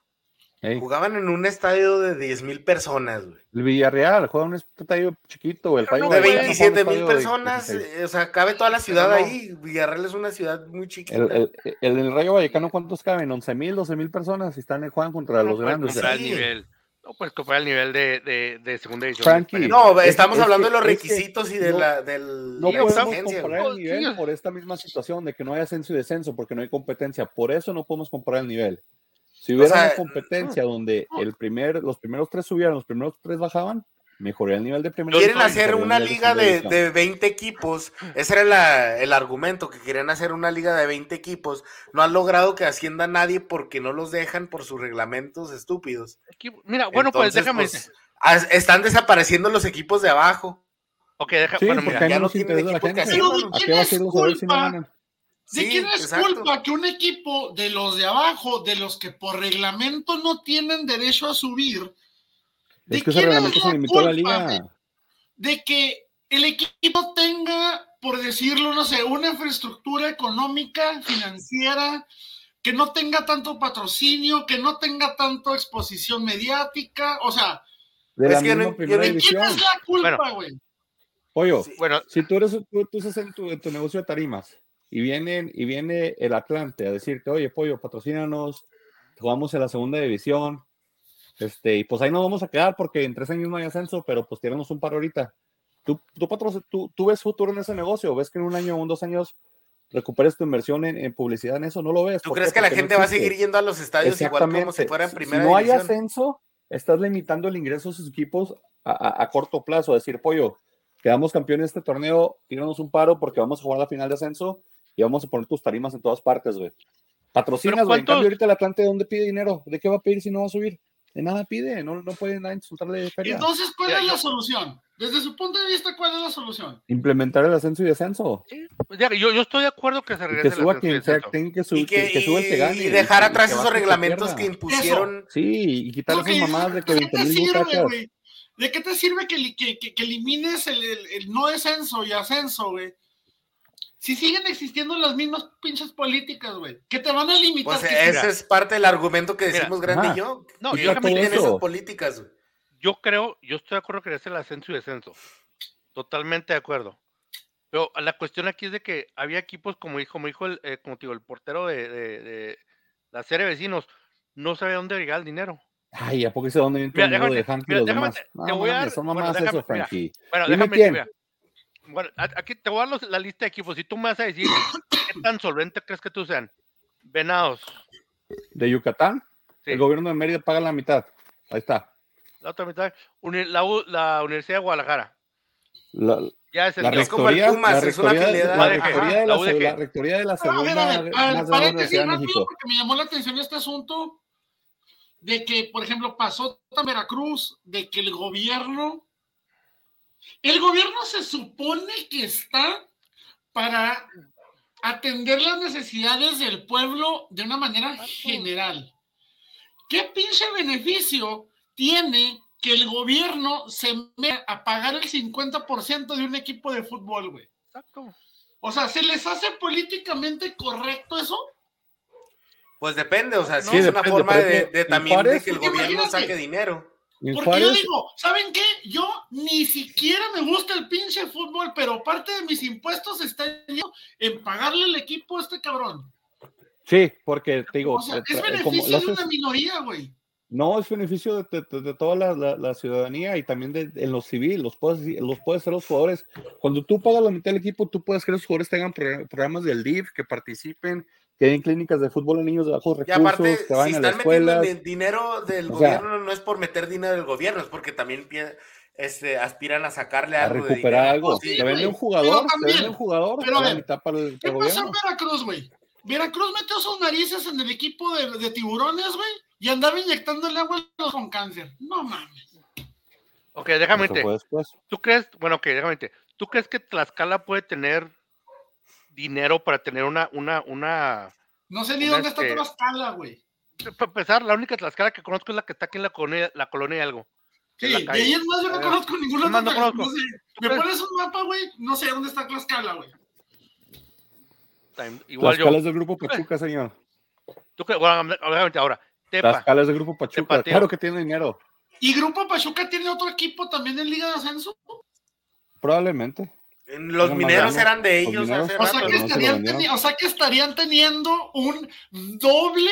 Ey, Jugaban en un estadio de 10 mil personas, güey. El Villarreal juega un estadio chiquito, güey, el no, De güey, Vallecano juega un 27 mil de personas, 16. eh, o sea, cabe toda la ciudad no. ahí. Villarreal es una ciudad muy chiquita. El, el, el, el Rayo Vallecano, ¿cuántos caben? 11 mil, 12 mil personas y están juegan contra no los puedes grandes. el nivel. No puedes comparar el nivel de, de, de segunda edición. Frankie, no, es- estamos es hablando que- de los es que requisitos y de no- la del No podemos exigencia, comparar el nivel por esta misma situación de que no hay ascenso y descenso, porque no hay competencia. Por eso no podemos comparar el nivel. Si hubiera sea, una competencia donde el primer, los primeros tres subieran, los primeros tres bajaban, mejoraría el nivel de primera Quieren hacer una liga de, de 20 equipos. Ese era la- el argumento, que querían hacer una liga de 20 equipos. No han logrado que ascienda nadie porque no los dejan por sus reglamentos estúpidos. Mira, bueno, pues déjame. pues, as- están desapareciendo los equipos de abajo. ok, deja, Sí, bueno, mira. ya no tienen interesa la equipo que gente. hacer, ¿A qué ¿Quién va a ser los si no ganan? ¿De Sí, quién es exacto. culpa que un equipo de los de abajo, de los que por reglamento no tienen derecho a subir, ¿de Es que quién es la culpa, liga. de que el equipo tenga, por decirlo, no sé, una infraestructura económica, financiera, que no tenga tanto patrocinio, que no tenga tanto exposición mediática, o sea, De Es la que yo no- misma yo primera no- ¿de quién es la culpa, güey? Pollo, Sí. Bueno, si tú eres tú, tú estás en tu, en tu negocio de tarimas y vienen y viene el Atlante a decirte, oye, pollo, patrocínanos, jugamos en la segunda división, este, y pues ahí nos vamos a quedar porque en tres años no hay ascenso, pero pues tíranos un par ahorita. Tú, tú, tú, tú ves futuro en ese negocio, ves que en un año o en dos años recuperes tu inversión en, en publicidad en eso, no lo ves. ¿Tú ¿Por crees que la no gente va a seguir yendo a los estadios igual como si fuera en Si- primera si no hay ascenso, estás limitando el ingreso de sus equipos a, a- a corto plazo. Decir, pollo, quedamos campeones de este torneo, tíranos un paro porque vamos a jugar la final de ascenso y vamos a poner tus tarimas en todas partes, güey. Patrocinas, güey. En ¿cuántos- cambio, ahorita el Atlante, ¿de dónde pide dinero? ¿De qué va a pedir si no va a subir? De nada pide, no, no puede nadie soltarle feria. Entonces, ¿cuál es la yo- solución? Desde su punto de vista, ¿cuál es la solución? Implementar el ascenso y descenso. sí, pues ya, yo, yo estoy de acuerdo que se Y regrese que el suba quien sea, que, subir, Y, que, que, que suba el que y- gane. y dejar atrás esos reglamentos que impusieron. Sí, y quitar esas mamadas de que ¿de 20 qué te mil sirve? ¿De qué te sirve que- que- que elimines el, el- el no descenso y ascenso, güey? Si siguen existiendo las mismas pinches políticas, güey, que te van a limitar. Pues que- ese es parte del argumento que Mira, decimos Grande y yo. No, que yo eso. esas políticas. güey. Yo creo, yo estoy de acuerdo que es el ascenso y descenso. Totalmente de acuerdo. Pero la cuestión aquí es de que había equipos, como dijo, como dijo el, eh, como digo, el portero de, de- de la serie de vecinos, no sabía dónde llegar el dinero. Ay, ¿a poco sé dónde viene Mira, el dinero de déjame- Hank y mira, los déjame demás? te- No, te voy a dar- son bueno, mamadas déjame- eso, mira, Frankie. Bueno, Dime déjame quién. mira. Bueno, a- aquí te voy a dar los- la lista de equipos. Si tú me vas a decir qué tan solvente crees que tú sean. Venados. ¿De Yucatán? Sí. El gobierno de Mérida paga la mitad. Ahí está. La otra mitad. uni- la, U- la Universidad de Guadalajara. La, Ya es el la tío. Es como el rectoría, Pumas, la es una rectoría, de- rectoría de la la, rectoría de la A ver, segunda a ver, a ver, más grande de la paréntesis Universidad de rápido, México. porque me llamó la atención este asunto de que, por ejemplo, pasó en Veracruz, de que el gobierno, el gobierno se supone que está para atender las necesidades del pueblo de una manera general. ¿Qué pinche beneficio tiene que el gobierno se meta a pagar el 50% de un equipo de fútbol, güey? Exacto. O sea, ¿se les hace políticamente correcto eso? Pues depende, o sea, Sí, es una forma de, también de que el gobierno imagínate. saque dinero. Porque yo digo, ¿saben qué? Yo ni siquiera me gusta el pinche fútbol, pero parte de mis impuestos está en pagarle el equipo a este cabrón. sí, porque te digo, O sea, eh, es eh, como beneficio de haces- una minoría, güey. no es beneficio de, de- de- de toda la, la- la ciudadanía y también de, en lo civil, los puedes, los puedes ser los jugadores. Cuando tú pagas la mitad del equipo, tú puedes que los jugadores tengan pro- programas del DIF, que participen, que den clínicas de fútbol a niños de bajos Y recursos, aparte, que si vayan a la están metiendo escuela. di- dinero del O sea- gobierno, no es por meter dinero del gobierno, es porque también este, aspiran a sacarle a algo de recuperar dinero. algo. Sí, te vende un jugador, pero te también, vende un jugador, pero a mitad para el, ¿Qué pasó en. Veracruz, güey? Veracruz metió sus narices en el equipo de, de tiburones, güey, y andaba inyectándole agua con cáncer. No mames. Ok, déjame después. ¿Tú crees, bueno, ok, déjame decirte, ¿tú crees que Tlaxcala puede tener dinero para tener una, una, una, No sé ni dónde está este- Tlaxcala, güey. para empezar, la única Tlaxcala que conozco es la que está aquí en la colonia, la colonia de algo. Sí, de ahí es más, yo no Eh, conozco ninguna no conozco. no sé. ¿Tú Me pones un mapa, güey, no sé dónde está Tlaxcala, güey. Igual Tlaxcala yo. es del grupo Pachuca, señor. ¿Tú crees? Bueno, obviamente ahora, Tepa, Tlaxcala es del grupo Pachuca. Claro que tiene dinero. ¿Y Grupo Pachuca tiene otro equipo también en Liga de Ascenso? Probablemente. Los mineros eran de Los ellos hace O sea, rato. que no se lo estarían vendieron. teni- o sea que estarían teniendo un doble,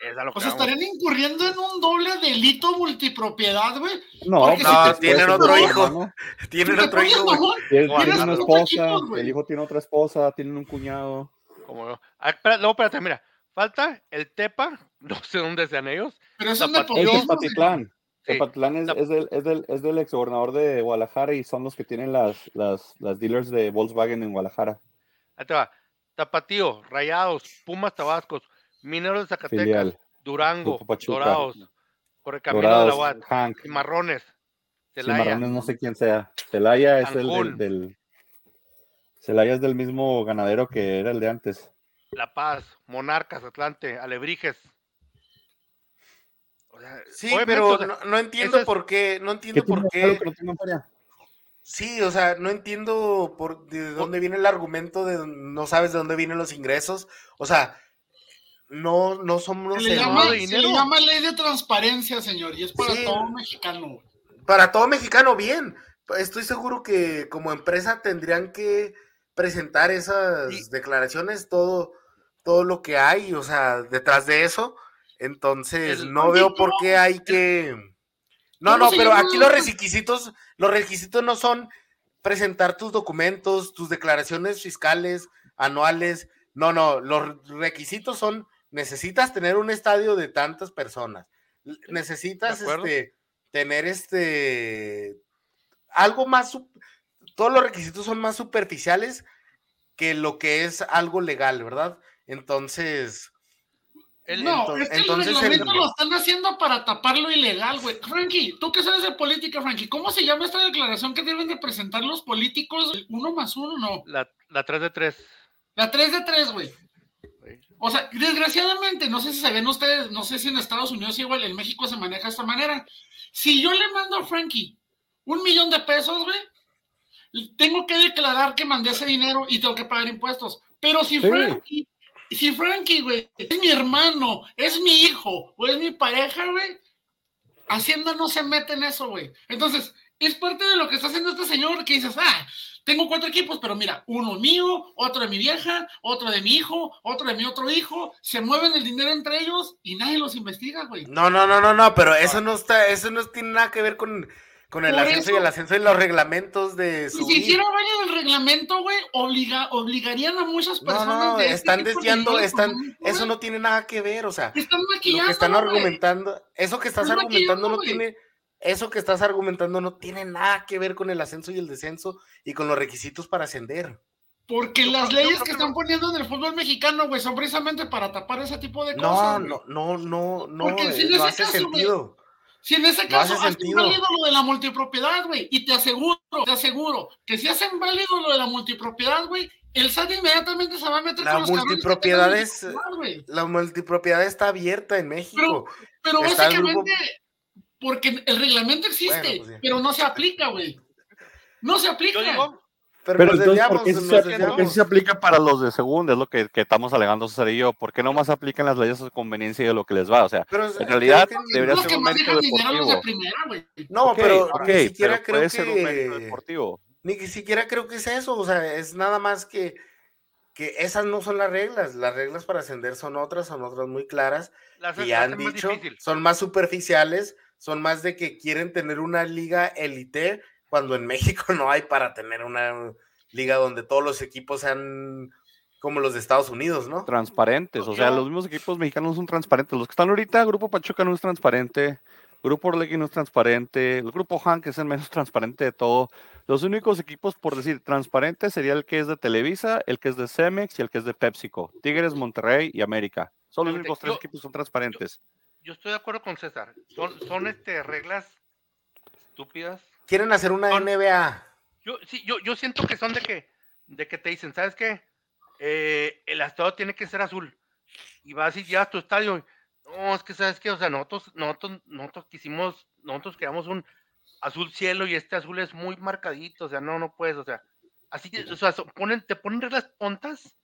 es a lo que o sea, vamos. estarían incurriendo en un doble delito multipropiedad, güey. No, si te- tienen otro hijo. ¿no? Tienen otro hijo, Tienen, una esposa, equipos, el hijo tiene otra esposa, tienen un cuñado. Como. Ah, espera, no, espérate, mira. Falta el Tepa, no sé dónde sean ellos. pero es un Tapatío. Es es, del, es, del, es del ex gobernador de Guadalajara y son los que tienen las, las, las dealers de Volkswagen en Guadalajara. Ahí te va. Tapatío, Rayados, Pumas Tabascos, Mineros de Zacatecas, Filial. Durango. Dorados, por el camino de la UAT, Hank. Cimarrones, Celaya, Cimarrones no sé quién sea. Celaya es el del, del- Celaya es del mismo ganadero que era el de antes. La Paz, Monarcas, Atlante, Alebrijes. Sí, pero no, no entiendo por qué, no ¿Qué entiendo por qué. Sí, o sea, no entiendo por de dónde viene el argumento de no sabes de dónde vienen los ingresos. O sea, no, no somos Se le, llama, de se le llama ley de transparencia, señor, y es para Sí. todo mexicano. para todo mexicano bien. Estoy seguro que como empresa tendrían que presentar esas declaraciones, todo, todo lo que hay, o sea, detrás de eso. Entonces, El- no veo por ¿cómo- qué hay que. No, ¿Cómo no, pero aquí los requisitos, los requisitos no son presentar tus documentos, tus declaraciones fiscales anuales. No, no, los requisitos son necesitas tener un estadio de tantas personas. Necesitas este tener este algo más todos los requisitos son más superficiales que lo que es algo legal, ¿verdad? Entonces, el- No, ento- es que el entonces el- reglamento lo están haciendo para tapar lo ilegal, güey. Frankie, tú que sabes de política, Frankie, ¿cómo se llama esta declaración que deben de presentar los políticos? Uno más uno, no. la, la 3 de 3. La 3 de 3, güey. O sea, desgraciadamente, no sé si saben ustedes, no sé si en Estados Unidos igual, en México se maneja de esta manera. Si yo le mando a Frankie un millón de pesos, güey, tengo que declarar que mandé ese dinero y tengo que pagar impuestos. Pero si Sí. Frankie, si Frankie, güey, es mi hermano, es mi hijo o es mi pareja, güey, Hacienda no se mete en eso, güey. Entonces, es parte de lo que está haciendo este señor que dices, ah, tengo cuatro equipos, pero mira, uno mío, otro de mi vieja, otro de mi hijo, otro de mi otro hijo, se mueven el dinero entre ellos y nadie los investiga, güey. no, no, no, no, no, pero eso no está, eso no tiene nada que ver con, con el Por ascenso y el ascenso y los reglamentos de Si hiciera válido el reglamento, güey, obliga, obligarían a muchas No, personas. no, de este están desviando, están, eso no tiene nada que ver, o sea, Están lo maquillando. que están argumentando, eso que estás Están argumentando no tiene, eso que estás argumentando no tiene nada que ver con el ascenso y el descenso y con los requisitos para ascender. Porque Yo las leyes que están poniendo en el fútbol mexicano, güey, son precisamente para tapar ese tipo de No, cosas. güey. no, no, no, no, Porque si eh, no hace caso, sentido. Si en ese No caso hace hacen válido lo de la multipropiedad, güey, y te aseguro, te aseguro que si hacen válido lo de la multipropiedad, güey, el SAT inmediatamente se va a meter La con los multipropiedad es-. La multipropiedad está abierta en México. Pero el básicamente, grupo- porque el reglamento existe, Bueno, pues sí. pero no se aplica, güey. No se aplica. Yo digo, Pero, Pero entonces, ¿por qué, se, por qué se aplica para los de segunda? Es lo que, que estamos alegando César y yo. ¿Por qué no más aplican las leyes a su conveniencia y de lo que les va? O sea, Pero, en realidad que- debería ser que un mérito deportivo. primera. No, Ok, pero ok, ni siquiera pero creo puede ser un mérito que deportivo. ni que siquiera creo que es eso, o sea, es nada más que que esas no son las reglas, las reglas para ascender son otras, son otras muy claras las que ya han más dicho, difícil. son más superficiales, son más de que quieren tener una liga élite cuando en México no hay para tener una liga donde todos los equipos sean como los de Estados Unidos, ¿no? Transparentes. O sea, los mismos equipos mexicanos son transparentes. Los que están ahorita, Grupo Pachuca no es transparente. Grupo Orlegui no es transparente. El Grupo Han, que es el menos transparente de todo. Los únicos equipos, por decir, transparentes sería el que es de Televisa, el que es de Cemex y el que es de PepsiCo. Tigres, Monterrey y América. Son los Fíjate, únicos tres yo- equipos que son transparentes. Yo estoy de acuerdo con César. Son, son este, reglas estúpidas. Quieren hacer una Son- NBA. Yo, sí, yo, yo siento que son de que, de que te dicen, ¿sabes qué? Eh, el estadio tiene que ser azul. Y vas y llevas tu estadio. No, es que sabes qué, o sea, nosotros, nosotros, nosotros quisimos, nosotros creamos un azul cielo y este azul es muy marcadito, o sea, no, no puedes, o sea, así que, o sea, so- ponen, te ponen reglas tontas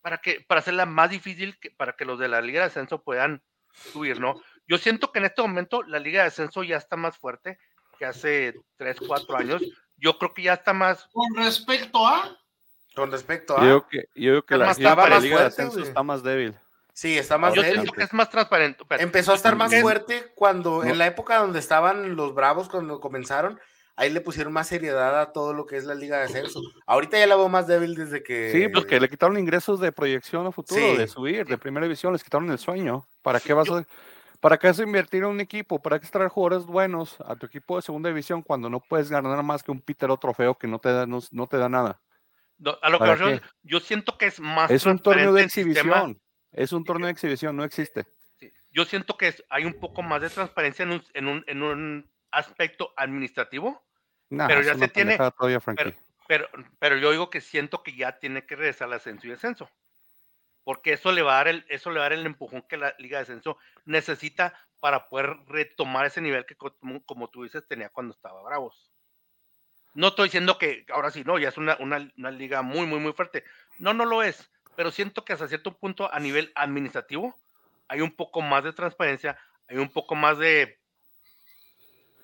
para que, para hacerla más difícil que, para que los de la Liga de Ascenso puedan subir, ¿no? Yo siento que en este momento la Liga de Ascenso ya está más fuerte que hace 3, 4 años. Yo creo que ya está más, Con respecto a. Con respecto Yo a. creo que, yo creo que la, más yo creo que la transparente, Liga de Ascenso está más débil. Sí, está más yo débil. siento que es más transparente. Empezó a estar más fuerte cuando, No. en la época donde estaban los Bravos, cuando comenzaron, ahí le pusieron más seriedad a todo lo que es la Liga de Ascenso. Ahorita ya la veo más débil desde que. Sí, porque le quitaron ingresos de proyección a futuro, Sí. de subir, de primera división, les quitaron el sueño. ¿Para qué vas a, para qué a invertir en un equipo? ¿Para qué traer jugadores buenos a tu equipo de segunda división cuando no puedes ganar más que un Peter o trofeo que no te da, no, no te da nada? no, a lo que ¿Para me refiero, qué? yo siento que es más Es un torneo de exhibición. Es un torneo de exhibición, no existe. Sí, Yo siento que es- hay un poco más de transparencia en un, en un, en un aspecto administrativo, Nah, Pero es ya se tiene- todavía, Frankie. pero, pero yo digo que siento que ya tiene que regresar al ascenso y descenso. Porque eso le va a dar el, eso le va a dar el empujón que la Liga de Ascenso necesita para poder retomar ese nivel que, como, como tú dices, tenía cuando estaba Bravos. No estoy diciendo que ahora sí, no, ya es una, una, una liga muy, muy, muy fuerte. No, no lo es. Pero siento que hasta cierto punto, a nivel administrativo, hay un poco más de transparencia, hay un poco más de.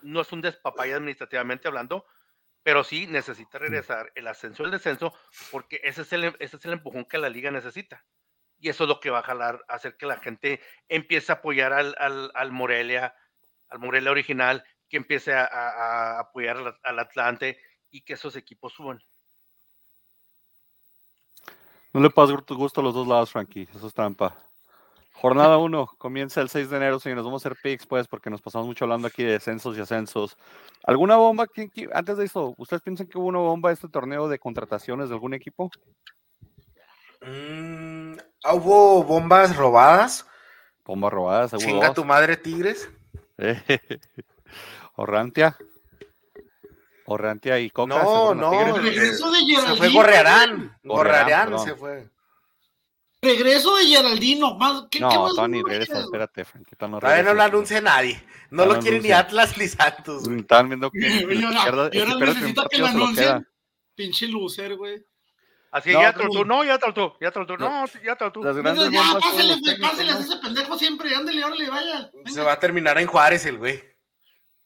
No es un despapaya administrativamente hablando, pero sí necesita regresar el ascenso y el descenso, porque ese es el, ese es el empujón que la liga necesita. Y eso es lo que va a jalar, hacer que la gente empiece a apoyar al, al, al Morelia, al Morelia original, que empiece a, apoyar al, Atlante y que esos equipos suban. No le pasas gusto- a los dos lados, Frankie. Eso es trampa. Jornada 1 comienza el 6 de enero, señores. Vamos a hacer picks, pues, porque nos pasamos mucho hablando aquí de descensos y ascensos. ¿Alguna bomba? ¿Quién- quién- antes de eso, ¿ustedes piensan que hubo una bomba este torneo de contrataciones de algún equipo? Mm, ¿Hubo bombas robadas? Bomba robada, seguro. Chinga dos. tu madre, Tigres. Orrantia. Orrantia y Coca. se No, no. Regreso de Se Geraldino. fue Gorrearán. Gorrearán, se fue. Regreso de Geraldino. ¿qué, qué No, más Tony, no regresa, espérate, Frankie. no Todavía no lo anuncia nadie. No No lo lo quiere ni. Atlas ni Santos. güey. Estaban viendo que Y la ahora- izquierda, y ahora espérate, un necesita que lo se anuncien. Pinche loser, güey. Así, No, ya tú, no, ya tú, ya tú, no, sí, ya tú. Las grandes Entonces, ya, técnicos, páseles ¿no? a ese pendejo siempre. Ándale, órale, vaya. Venga. Se va a terminar en Juárez el güey.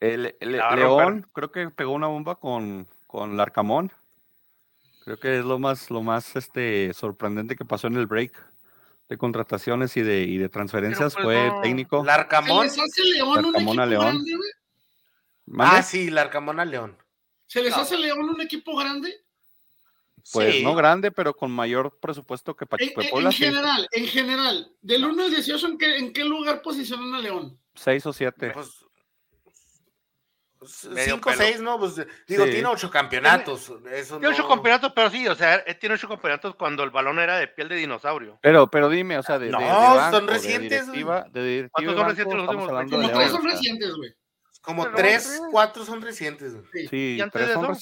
El, a León creo que pegó una bomba con, con Larcamón. Creo que es lo más, lo más este, sorprendente que pasó en el break de contrataciones y de, y de transferencias. pues, Fue no. técnico. ¿Se Larcamón. les hace León un Larcamón a equipo León. Ah, sí, Larcamón a León. ¿Se les No. hace León un equipo grande? Pues Sí. no grande, pero con mayor presupuesto que En, Pachuca en- Puebla. en general, en general, del 1 al 18, ¿en qué, ¿en qué lugar posicionan a León? Seis o siete. Pues, pues, Medio cinco o pelo. seis, ¿no? Pues digo, Sí. tiene ocho campeonatos. Eso Tiene ocho no- campeonatos, pero sí, o sea, él tiene ocho campeonatos cuando el balón era de piel de dinosaurio. Pero, pero dime, o sea, de, de- No, de son banco, de recientes, güey. directiva, de directiva ¿Cuántos son recientes los últimos? Como de tres León, son o sea, recientes, güey. Como Pero tres, sí. cuatro son recientes. güey. Sí. Sí, ¿Y antes tres de son eso?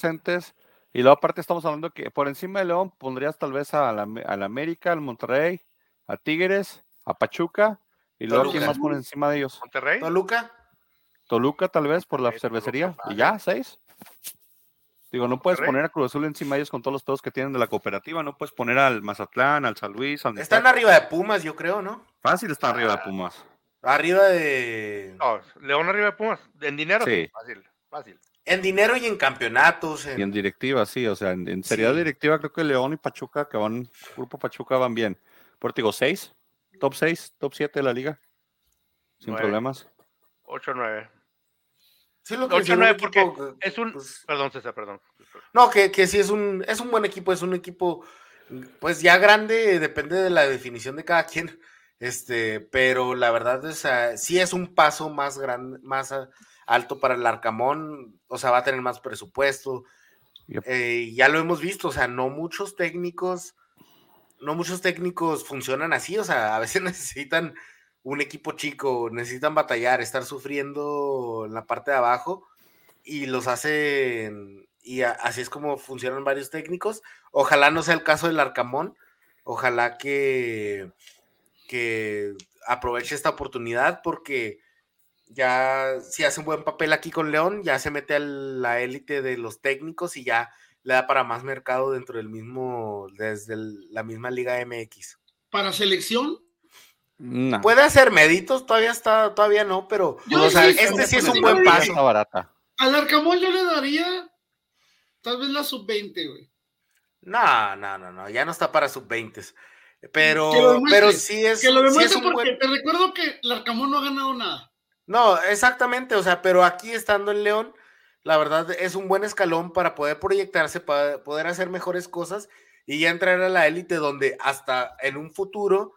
Y luego aparte estamos hablando que por encima de León pondrías tal vez a la, a la América, al Monterrey, a Tigres, a Pachuca, y luego Toluca. quién más por encima de ellos. Monterrey. Toluca. Toluca tal vez por la Toluca, cervecería. Y ya, seis. Digo, no puedes Monterrey. poner a Cruz Azul encima de ellos con todos los pedos que tienen de la cooperativa. No puedes poner al Mazatlán, al San Luis, al Están arriba de Pumas, yo creo, ¿no? Fácil están arriba de Pumas. Arriba de. No, León arriba de Pumas. En dinero, Sí. sí. Fácil, fácil. En dinero y en campeonatos. en- Y en directiva, sí, o sea, en, en seriedad Sí. directiva creo que León y Pachuca, que van, Grupo Pachuca van bien. Te digo, seis, top 6, top 7 de la liga. Sin Nueve. problemas. 8-9. Sí, lo que Ocho, decía, un nueve, equipo porque que- es un. pues, Perdón, César, perdón. No, que, que sí es un, es un buen equipo, es un equipo, pues ya grande, depende de la definición de cada quien. Este, pero la verdad es, ah, sí es un paso más grande, más alto para el Arcamón, o sea, va a tener más presupuesto. Eh, ya lo hemos visto, o sea, no muchos técnicos, no muchos técnicos funcionan así, o sea, a veces necesitan un equipo chico, necesitan batallar, estar sufriendo en la parte de abajo y los hacen, y así es como funcionan varios técnicos. Ojalá no sea el caso del Arcamón, ojalá que, que aproveche esta oportunidad porque ya si hace un buen papel aquí con León, ya se mete a la élite de los técnicos y ya le da para más mercado dentro del mismo, desde la misma Liga MX. ¿Para selección? Puede hacer meditos, todavía está, todavía no, pero este sí es un buen paso. Barata. Al Arcamón yo le daría tal vez la sub-20, güey. No, no, no, no, ya no está para sub-20. Pero, pero sí es. Que lo demuestre porque te recuerdo que el Arcamón no ha ganado nada. No, exactamente, o sea, pero aquí estando en León, la verdad es un buen escalón para poder proyectarse, para poder hacer mejores cosas y ya entrar a la élite donde hasta en un futuro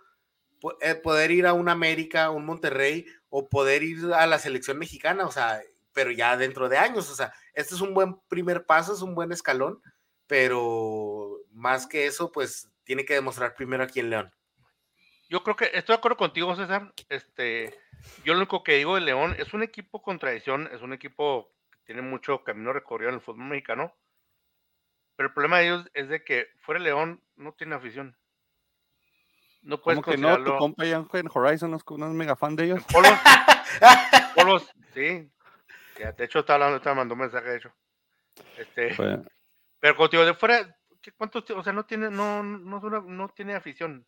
eh, poder ir a un América, un Monterrey o poder ir a la selección mexicana, o sea, pero ya dentro de años, o sea, este es un buen primer paso, es un buen escalón, pero más que eso, pues tiene que demostrar primero aquí en León. Yo creo que estoy de acuerdo contigo, César. Este, yo lo único que digo de León es un equipo con tradición, es un equipo que tiene mucho camino recorrido en el fútbol mexicano. Pero el problema de ellos es de que fuera León no tiene afición. No puedes ¿Cómo que no? ¿Tu compa en Horizon no es, mega fan de ellos? Polos, Polos, sí. Ya, de hecho, está hablando, te mandó un mensaje, de hecho. Este, Pero contigo, de fuera, ¿cuántos? O sea, no tiene, no, no, no tiene afición.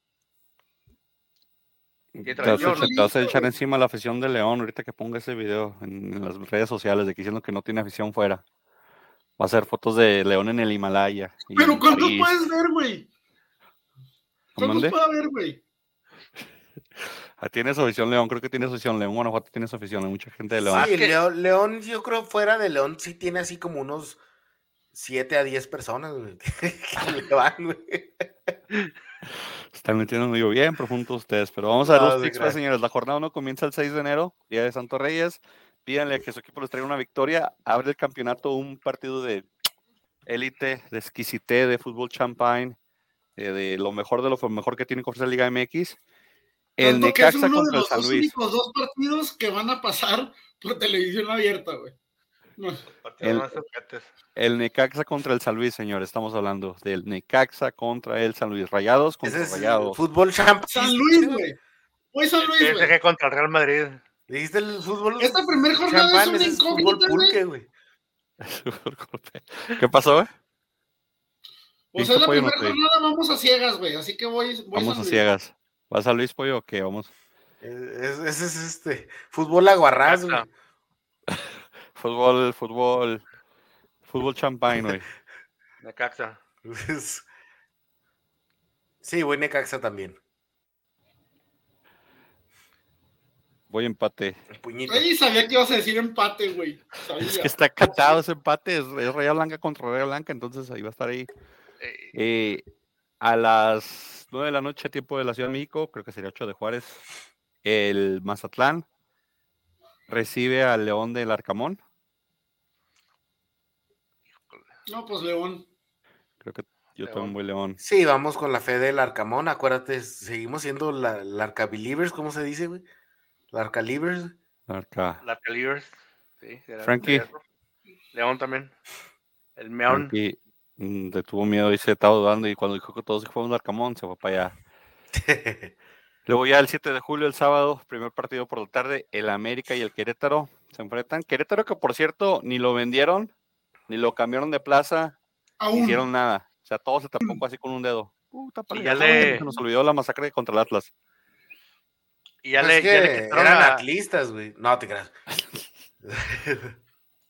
Te vas, a echar encima la afición de León ahorita que ponga ese video en, las redes sociales de que diciendo que no tiene afición fuera. Va a ser fotos de León en el Himalaya. Pero ¿cuántos puedes ver, güey? ¿Cuántos puede haber, güey? Ah, tiene su afición León, creo que tiene su afición León, Guanajuato tiene su afición, hay mucha gente de León. Sí, León, León, yo creo fuera de León sí tiene así como unos 7 a 10 personas, güey, que le van, güey. Están metiendo muy bien profundo ustedes, pero vamos a ver los tips, señores. La jornada no comienza el 6 de enero, día de Santo Reyes. Pídanle que su equipo les traiga una victoria. Abre el campeonato un partido de élite, de exquisité, de fútbol champagne, eh, de lo mejor de lo mejor que tiene que ofrecer Liga MX. El Necaxa contra el San Luis. Los únicos dos partidos que van a pasar por televisión abierta, güey. El, Necaxa contra el San Luis, señor. Estamos hablando del Necaxa contra el San Luis. Rayados contra Ese Rayados. Fútbol San Luis, güey. Hoy San Luis, güey. contra el Real Madrid. ¿Dijiste el fútbol? Esta primera jornada es un incógnita, güey. ¿Qué pasó, güey? O sea, la primera jornada vamos a ciegas, güey. Así que voy. voy vamos a, ciegas. ¿Vas a Luis Pollo o qué? Vamos. Ese es, este. Fútbol aguarrás, güey. Fútbol, fútbol, fútbol champagne, güey. Necaxa. Sí, voy Necaxa también. Voy empate. Ay, sabía que ibas a decir empate, güey. Es que está cantado ese empate. Es, Raya Blanca contra Raya Blanca, entonces ahí va a estar ahí. Eh, a las 9 de la noche, tiempo de la Ciudad de México, creo que sería 8 de Juárez, el Mazatlán recibe al León del Arcamón. No, pues León. Creo que yo también voy León. Sí, vamos con la fe del Arcamón. Acuérdate, seguimos siendo la, la Arcabilivers, ¿cómo se dice, güey? La Arcalivers. La Arca. La Arcalivers. Sí, Frankie. León también. El Meón. Frankie mm, le tuvo miedo y se estaba dudando y cuando dijo que todos se fueron al Arcamón, se fue para allá. Luego ya el 7 de julio, el sábado, primer partido por la tarde, el América y el Querétaro se enfrentan. Querétaro que por cierto ni lo vendieron, ni lo cambiaron de plaza, ni hicieron nada. O sea, todo se tapó así con un dedo. y ya le... Nos olvidó la masacre contra el Atlas. Y ya, pues le, ya le eran atlistas, güey. No te creas.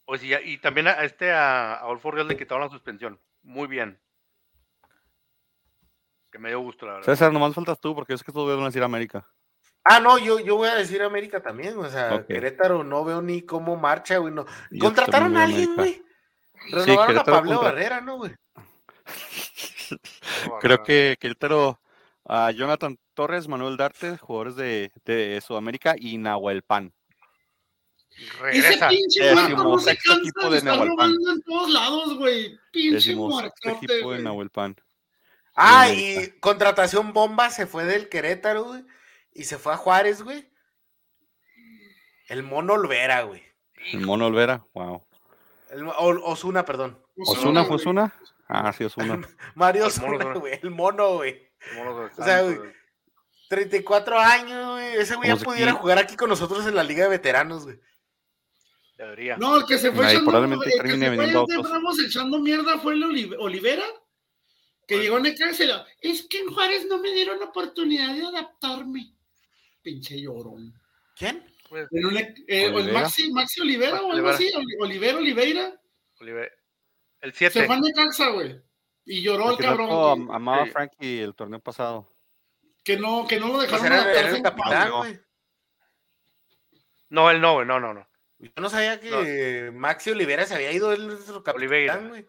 pues y, y también a este a, a Olfo le quitaron la suspensión. Muy bien. Que me dio gusto, la verdad. César, nomás faltas tú, porque es que todos van a decir América. Ah, no, yo, yo voy a decir América también. O sea, Querétaro no veo ni cómo marcha, güey. No. Contrataron a alguien, güey. Renovaron a Pablo Barrera, ¿no, güey? Creo que Querétaro, a Jonathan Torres, Manuel Darte, jugadores de, de Sudamérica, y Nahuel Pan. Ese Regresa. pinche Décimo muerto no se cansa equipo de de estar robando en todos lados, güey. Pinche muertote, equipo de güey. Nahuelpan. Ah, y contratación bomba se fue del Querétaro, güey. Y se fue a Juárez, güey. El mono Olvera, güey. El Mono Olvera, wow. El, o- Osuna, perdón. ¿Osuna fue. Osuna? Ah, sí, Osuna. Mario El mono Osuna, güey. El mono, güey. O sea, güey. 34 años, güey. Ese güey ya pudiera jugar aquí con nosotros en la Liga de Veteranos, güey. Debería. No, el que se fue Ahí echando, probablemente el que se fue vendiendo de autos. Bravos echando mierda fue el Oli- Olivera, que llegó a Necaxa y lo, es que en Juárez no me dieron la oportunidad de adaptarme. Pinche llorón. ¿Quién? Pues, En un eh, el Olivera. Maxi, Maxi Olivera o algo así, Oli- Olivera Oliveira, Olive- El se 7. fue a Necaxa, güey. Y lloró el El cabrón, güey, am- amaba a Sí. Frankie el torneo pasado. que no, que no lo Pues dejaron era, era adaptarse. el capitán, no. güey. No, él no, güey. No, no, no. Yo no sabía que Maxi Olivera se había ido, él es nuestro Oliveira. capitán, güey.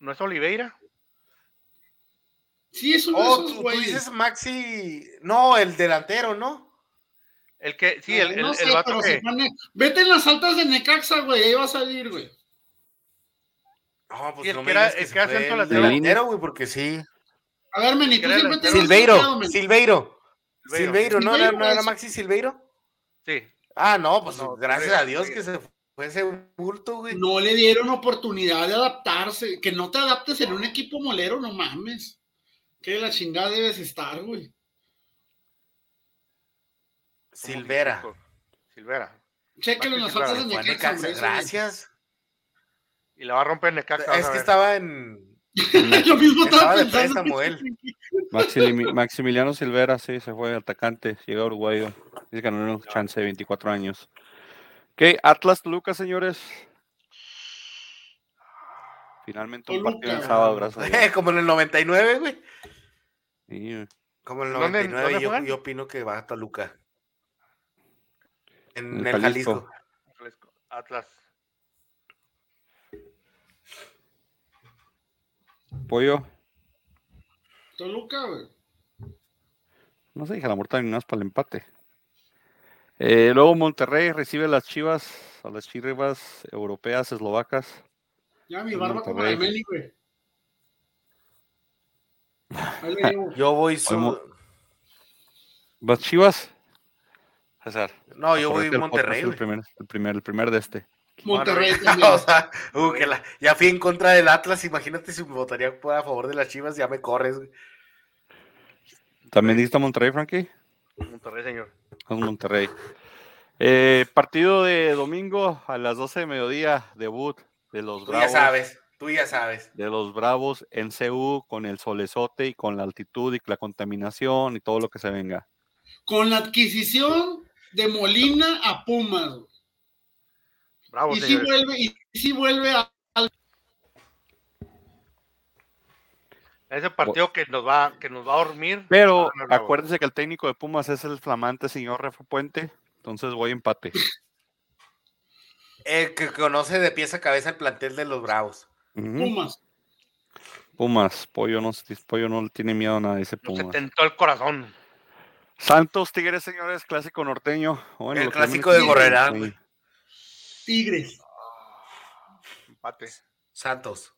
¿No es Oliveira? Sí, es uno Oh, de tú, esos tú dices Maxi. No, el delantero, ¿no? El que, sí, el, el, No el sé, vato pero que. se pone- Vete en las altas de Necaxa, güey, ahí va a salir, güey. No, pues Sí, el no que me era- digas que el que el lateral. delantero, güey, porque sí. A ver, Meni, tú el siempre te. Silveiro, Silveiro. Silveiro. Silveiro, ¿no? ¿Era, Silveiro, ¿No era. Maxi Silveiro? Sí. Ah, no, pues No, gracias a Dios que se fue ese bulto, güey. No le dieron oportunidad de adaptarse. Que no te adaptes en un equipo molero, no mames. Que la chingada debes estar, güey. Silvera. Silvera. Chéquenlo en las Silvera, de Necaxa, gracias. Y la va a romper Necaxa. Es a que estaba en. Yo mismo Estaba estaba de pensando. préstamo él. Maxilimi- Maximiliano Silvera, sí, se fue atacante, llega a Uruguayo. Dice que ganó un chance de 24 años. Ok, Atlas Toluca, señores. Finalmente un partido el sábado, gracias a. Como en el 99, güey. Sí, Como en el ¿Dónde- 99, dónde yo, juegan? yo opino que va a Toluca. En, En el Jalisco. Jalisco. Atlas. Pollo, Toluca, güey. no sé, dije la muerta ni nada más para el empate. Eh, luego Monterrey recibe a las chivas, a las chivas europeas, eslovacas. Ya mi barba como la. Meni, güey. Ahí le llevo. Yo voy. su- ¿Las chivas? César. No, yo voy del Monterrey. El primer, el primer, el primer de este. Monterrey o sea, uh, que la- ya fui en contra del Atlas. Imagínate si me votaría a favor de las chivas, ya me corres, güey. ¿También diste a Monterrey, Frankie? Monterrey, señor. Monterrey. Eh, partido de domingo a las 12 de mediodía, debut de los Tú ya Bravos. sabes, tú ya sabes. De los Bravos en CU con el solezote y con la altitud y la contaminación y todo lo que se venga. Con la adquisición de Molina a Pumas, güey. Bravo, Y si vuelve, y si vuelve a. Ese partido que nos va, que nos va a dormir. Pero Ah, no, acuérdense que el técnico de Pumas es el flamante señor Rafa Puente, entonces voy empate. El que conoce de pieza a cabeza el plantel de los Bravos. Pumas. Pumas, pollo no, pollo no le tiene miedo a nada, dice No se Pumas. tentó el corazón. Santos Tigres, señores, clásico norteño. Bueno, El clásico de sí. güey. Tigres. Empate. Santos.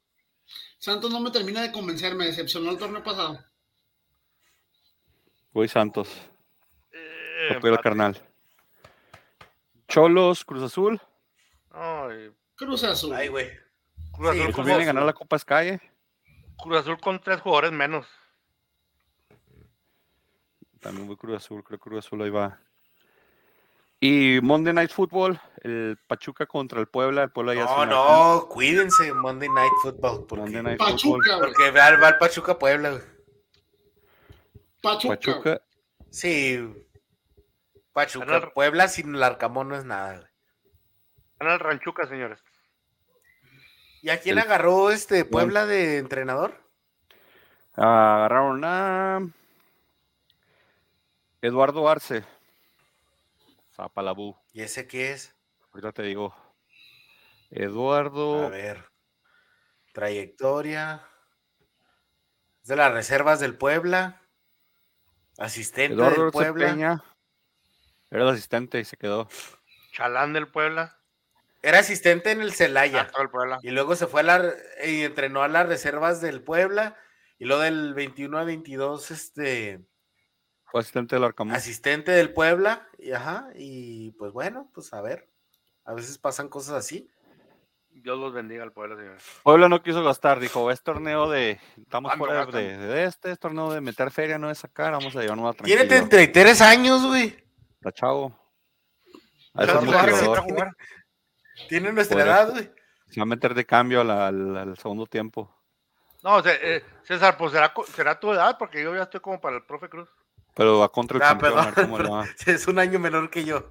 Santos no me termina de convencer, me decepcionó el torneo pasado. Voy Santos. Eh, carnal. Cholos, Cruz Azul. Ay, Cruz Azul. Ay, güey. Cruz, Sí, Azul Cruz Cruz con, viene a Azul. ganar la Copa Sky. eh. Cruz Azul con tres jugadores menos. También voy Cruz Azul, creo que Cruz Azul ahí va. Y Monday Night Football, el Pachuca contra el Puebla. El Puebla ya No, no, cuídense Monday Night Football. Porque, Monday Night Football. Pachuca, güey. porque va, va el Pachuca Puebla, güey. Pachuca. Pachuca. Sí. Pachuca. Puebla sin el Arcamón no es nada, güey. Gana el Ranchuca, señores. ¿Y a quién El- agarró este Puebla de entrenador? Agarraron a Eduardo Arce. Zapalabú. ¿Y ese qué es? Ahorita te digo. A Eduardo. ver. Trayectoria. Es de las reservas del Puebla. Asistente Eduardo del Arce Puebla. Peña. Era el asistente y se quedó. Chalán del Puebla. Era asistente en el Celaya. Ah. Y luego se fue a la y entrenó a las reservas del Puebla. Y luego del 21 a 22, este Fue asistente del Arcamón. asistente del Puebla. Y ajá. Y pues bueno, pues a ver. A veces pasan cosas así. Dios los bendiga al Puebla, señores. Puebla no quiso gastar, dijo, es torneo de, estamos ¿Cuándo fuera de, de este, es torneo de meter feria, no de sacar, vamos a llevarnos a Tiene tranquilo. 33 años, güey. Está chavo. Es jugar. Tiene nuestra Por edad, güey. Se va a meter de cambio al, al- al segundo tiempo. No, eh, César, pues será, será tu edad, porque yo ya estoy como para el profe Cruz. Pero va contra el Ah, campeón, a ver perdón, cómo le va. Es un año menor que yo.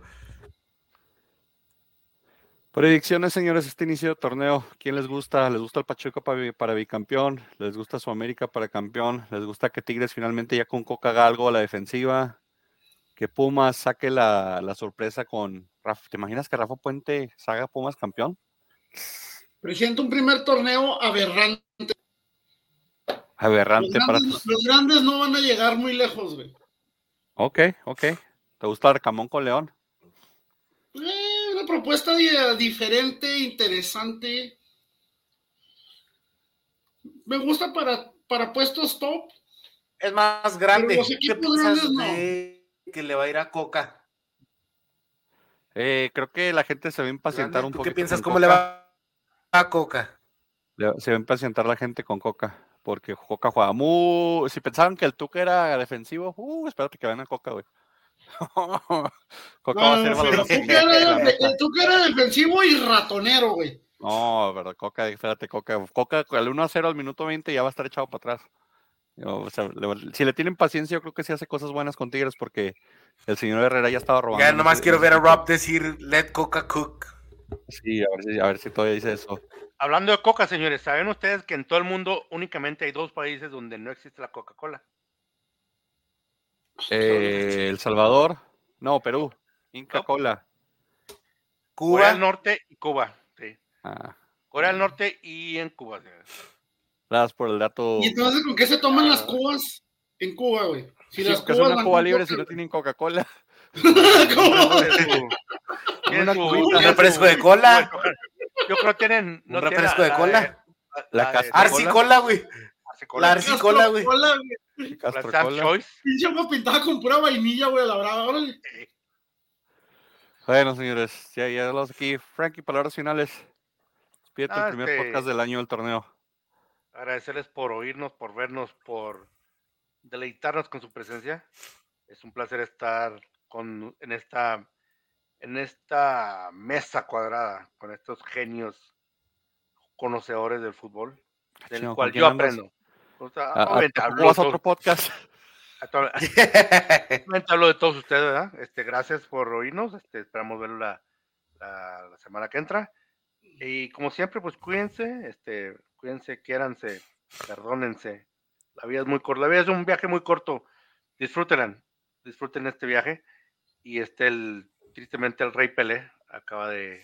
Predicciones, señores, este inicio de torneo. ¿Quién les gusta? ¿Les gusta el Pachuca para, para bicampeón? ¿Les gusta su América para campeón? ¿Les gusta que Tigres finalmente ya con Coca haga algo a la defensiva? Que Pumas saque la, la sorpresa con Rafa. ¿Te imaginas que Rafa Puente haga Pumas campeón? Presenta un primer torneo aberrante. Los Aberrante para grandes, tus- los grandes no van a llegar muy lejos, güey. Ok, ok. ¿Te gusta Arcamón con León? Eh, una propuesta di- diferente, interesante. Me gusta para, para puestos top. Es más grande. los ¿Qué equipos grandes no. que le va a ir a Coca? Eh, creo que la gente se va a impacientar Grande, un ¿Tú poco. qué piensas? ¿Cómo le va a Coca? Se va a impacientar la gente con Coca. Porque Coca juega muy. Si pensaban que el Tuca era defensivo, uh, espérate que vayan a Coca, güey. Coca va a ser pero valorado. tú que eres defensivo y ratonero, güey. No, verdad, Coca, espérate, Coca. Coca al 1 a 0 al minuto 20 ya va a estar echado para atrás. Yo, o sea, le- si le tienen paciencia, yo creo que sí hace cosas buenas con Tigres porque el señor Herrera ya estaba robando. Ya nomás quiero ver a Rob decir, let Coca cook. Sí, a ver, si, a ver si todavía dice eso. Hablando de coca, señores, ¿saben ustedes que en todo el mundo únicamente hay dos países donde no existe la Coca-Cola? Eh, el Salvador, no, Perú, Inca No. Cola. Corea del Cuba. Norte y Cuba. Sí. Ah, Corea del Norte y en Cuba, señores. gracias por el dato. ¿Y entonces con qué se toman las cubas en Cuba, güey? Si Sí, las son una Cuba libre si no tienen Coca-Cola. ¿Cómo? Cubita. Un refresco de cola. Yo creo que tienen. Un refresco de la cola. La la de- Castro- Arsi Cola, güey. Arsicola, La Arsi Cola, güey. Cola, güey. la Castro Star Cola. Choice. Pinche agua pintada con pura vainilla, güey, a la brava. Órale. Bueno, señores, ya, ya hablamos aquí. Frankie, palabras finales. Despídete Ah, el primer este- podcast del año del torneo. Agradecerles por oírnos, por vernos, por deleitarnos con su presencia. Es un placer estar con, en, esta, en esta mesa cuadrada con estos genios conocedores del fútbol, del Chino, ¿con cual yo aprendo. O sea, ¿A- a- obviamente ¿a hablo a de otro podcast? hablo de todos ustedes, ¿verdad? Este, gracias por oírnos. Este, esperamos verlo la, la, la semana que entra. Y como siempre, pues cuídense, este, cuídense, quiéranse, perdónense. La vida es muy corta, la vida es un viaje muy corto. Disfrútenla, disfruten este viaje. Y este, el, tristemente, el Rey Pelé acaba de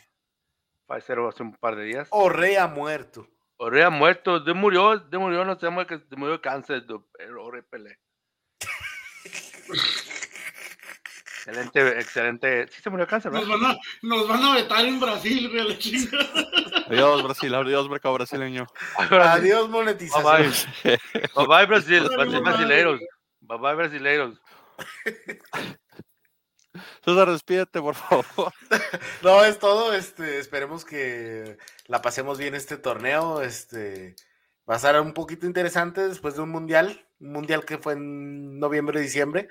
fallecer hace un par de días. O rey ha muerto. Orrea muerto, de murió, de murió, no sé, que de murió de cáncer, de, el Rey Pelé. excelente, excelente. Sí se murió de cáncer, Nos ¿verdad? van, a, nos van a vetar en Brasil, güey, la. Adiós, Brasil. Adiós, mercado brasileño. Adiós, monetización. bye. Bye bye Brasil, Bye, Brasil, bye. brasileiros. Bye bye brasileiros. César, despídete, por favor. No, es todo. Este, esperemos que la pasemos bien este torneo. Este va a ser un poquito interesante después de un mundial, un mundial que fue en noviembre, diciembre.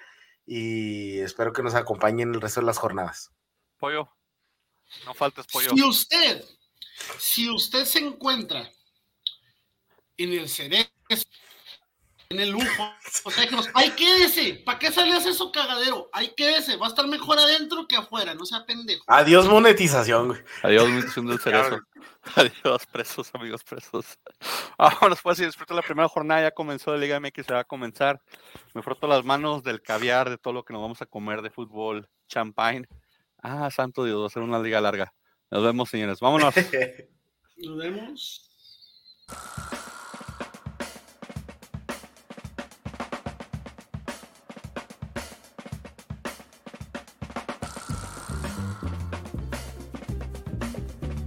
Y espero que nos acompañen el resto de las jornadas. Pollo. No faltes, pollo. Si usted, si usted se encuentra en el cerebro, en el lujo, o sea, dijimos, ay, quédese, ¿para qué hacer su cagadero? Ay, quédese, va a estar mejor adentro que afuera, no sea pendejo. Adiós, monetización. güey. Adiós, misión del cerezo. Adiós, presos, amigos presos. Vámonos, pues, y disfruta la primera jornada. Ya comenzó la Liga MX, se va a comenzar. Me froto las manos del caviar, de todo lo que nos vamos a comer de fútbol, champagne. Ah, santo Dios, va a ser una liga larga. Nos vemos, señores. Vámonos. Nos vemos.